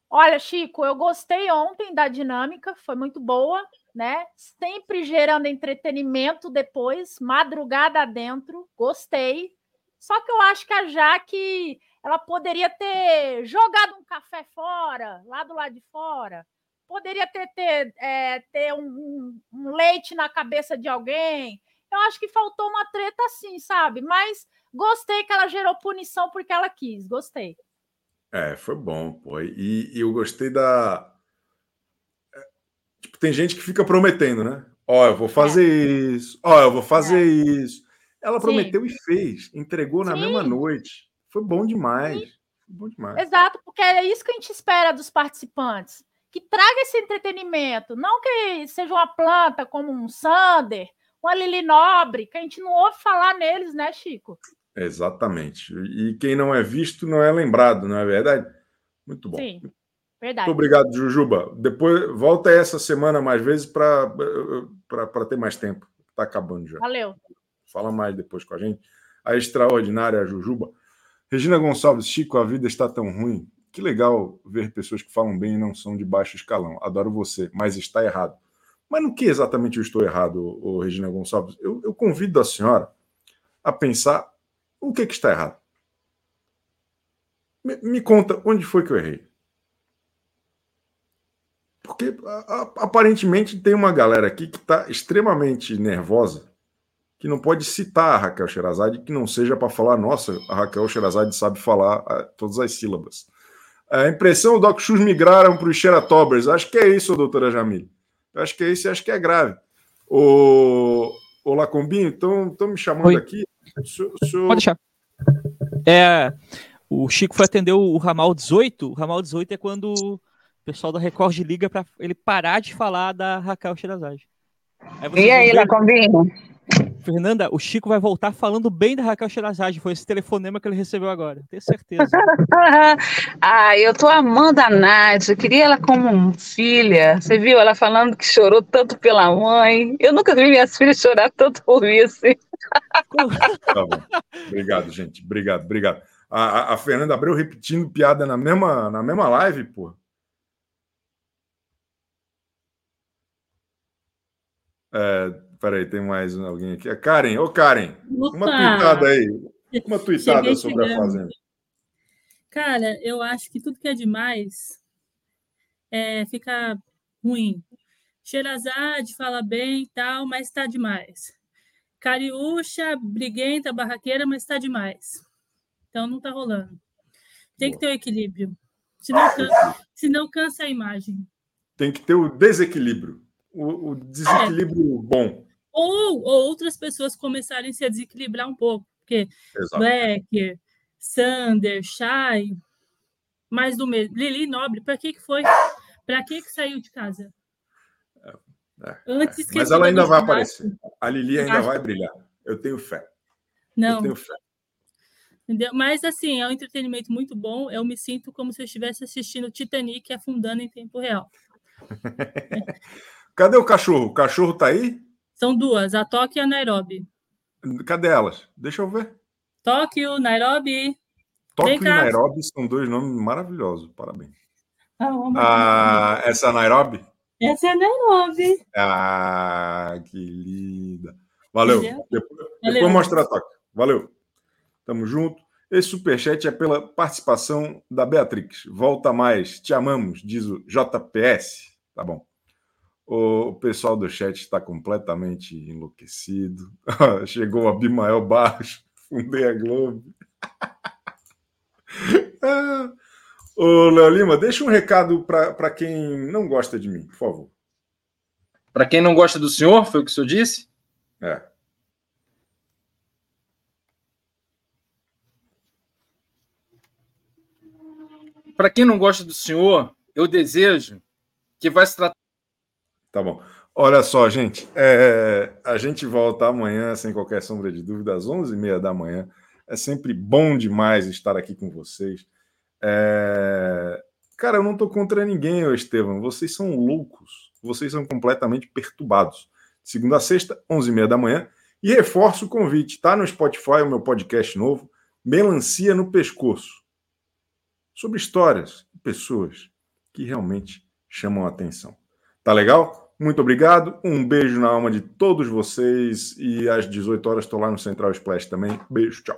Olha, Chico, eu gostei ontem da dinâmica, foi muito boa, né? Sempre gerando entretenimento depois, madrugada dentro, gostei. Só que eu acho que a Jaque, ela poderia ter jogado um café fora, lá do lado de fora. Poderia ter, ter, é, ter um, um- um leite na cabeça de alguém. Eu acho que faltou uma treta assim, sabe? Mas gostei que ela gerou punição porque ela quis, gostei. É, foi bom, pô. E, e eu gostei da. é, Tipo, tem gente que fica prometendo, né? Ó, eu vou fazer isso. Ó, eu vou fazer isso. Ela É. Sim. prometeu e fez. Entregou na Sim. mesma noite. Foi bom demais. Foi bom demais. Exato, porque é isso que a gente espera dos participantes. Que traga esse entretenimento. Não que seja uma planta como um Sander, uma Lili Nobre, que a gente não ouve falar neles, né, Chico? Exatamente. E quem não é visto não é lembrado, não é verdade? Muito bom. Sim, verdade. Muito obrigado, Jujuba. Depois volta essa semana mais vezes para ter mais tempo. Está acabando já. Valeu. Fala mais depois com a gente. A extraordinária Jujuba. Regina Gonçalves, Chico, a vida está tão ruim. Que legal ver pessoas que falam bem e não são de baixo escalão. Adoro você, mas está errado. Mas no que exatamente eu estou errado, ô, Regina Gonçalves? Eu, eu convido a senhora a pensar o que, que está errado. Me, me conta onde foi que eu errei. Porque a- a- aparentemente tem uma galera aqui que está extremamente nervosa, que não pode citar a Raquel Sherazade, que não seja para falar, nossa, a Raquel Sherazade sabe falar todas as sílabas. A impressão, Doc Chus migraram para os Xeratobers. Acho que é isso, doutora Jamil. Acho que é isso e acho que é grave. O, o Lacombinho, estão me chamando Oi. aqui. O o senhor- Pode deixar. É, o Chico foi atender o ramal 18. O ramal 18 é quando o pessoal da Record liga para ele parar de falar da Raquel Sherazade. vocês E aí, Lacombinho? Fernanda, o Chico vai voltar falando bem da Raquel Sherazade. Foi esse telefonema que ele recebeu agora. Tenho certeza. ah, eu tô amando a Nádia. Eu queria ela como filha. Você viu ela falando que chorou tanto pela mãe? Eu nunca vi minhas filhas chorar tanto por isso. Tá bom. Obrigado, gente. Obrigado, obrigado. A, a- a Fernanda Abreu repetindo piada na mesma, na mesma live, pô. É, peraí, tem mais alguém aqui. A Karen, ô Karen, uma Opa! tuitada aí. Uma tuitada sobre a chegando. Fazenda. Cara, eu acho que tudo que é demais é, fica ruim. Sherazade fala bem e tal, mas está demais. Cariúcha, briguenta, barraqueira, mas está demais. Então não está rolando. Tem que ter o equilíbrio. Senão, can- senão cansa a imagem. Tem que ter o desequilíbrio. O, o desequilíbrio bom. Ou, ou outras pessoas começarem a se desequilibrar um pouco. Porque Exato. Black, Sander, Shai, mais do mesmo. Lili Nobre, para que, que foi? Para que, que saiu de casa? É, Antes que Mas ela ainda vai aparecer. A Lili ainda Acho- vai brilhar. Eu tenho fé. Não. Eu tenho fé. Entendeu? Mas assim, é um entretenimento muito bom. Eu me sinto como se eu estivesse assistindo Titanic afundando em tempo real. Cadê o cachorro? O cachorro tá aí? São duas, a Tóquio e a Nairobi. Cadê elas? Deixa eu ver. Tóquio, Nairobi. Tóquio e. Nairobi são dois nomes maravilhosos. Parabéns. Ah, vamos- Ah, essa é a Nairobi? Essa é a Nairobi. Ah, que linda. Valeu. Depois, Valeu. depois mostra a Tóquio. Valeu. Tamo junto. Esse superchat é pela participação da Beatrix. Volta mais. Te amamos, diz o JPS. Tá bom. O pessoal do chat está completamente enlouquecido. Chegou Abimael Barros, fundei a Globo. Ô, Léo Lima, deixa um recado para quem não gosta de mim, por favor. Para quem não gosta do senhor, foi o que o senhor disse? É. Para quem não gosta do senhor, eu desejo que vai se tratar. Tá bom. Olha só, gente. é, a gente volta amanhã, sem qualquer sombra de dúvida, às 11h30 da manhã. É sempre bom demais estar aqui com vocês. É, Cara, eu não tô contra ninguém, Estevam. Vocês são loucos. Vocês são completamente perturbados. Segunda a sexta, 11h30 da manhã. E reforço o convite. Tá no Spotify o meu podcast novo, Melancia no Pescoço. Sobre histórias e pessoas que realmente chamam a atenção. Tá legal? Muito obrigado. Um beijo na alma de todos vocês. E às 18 horas estou lá no Central Splash também. Beijo, tchau.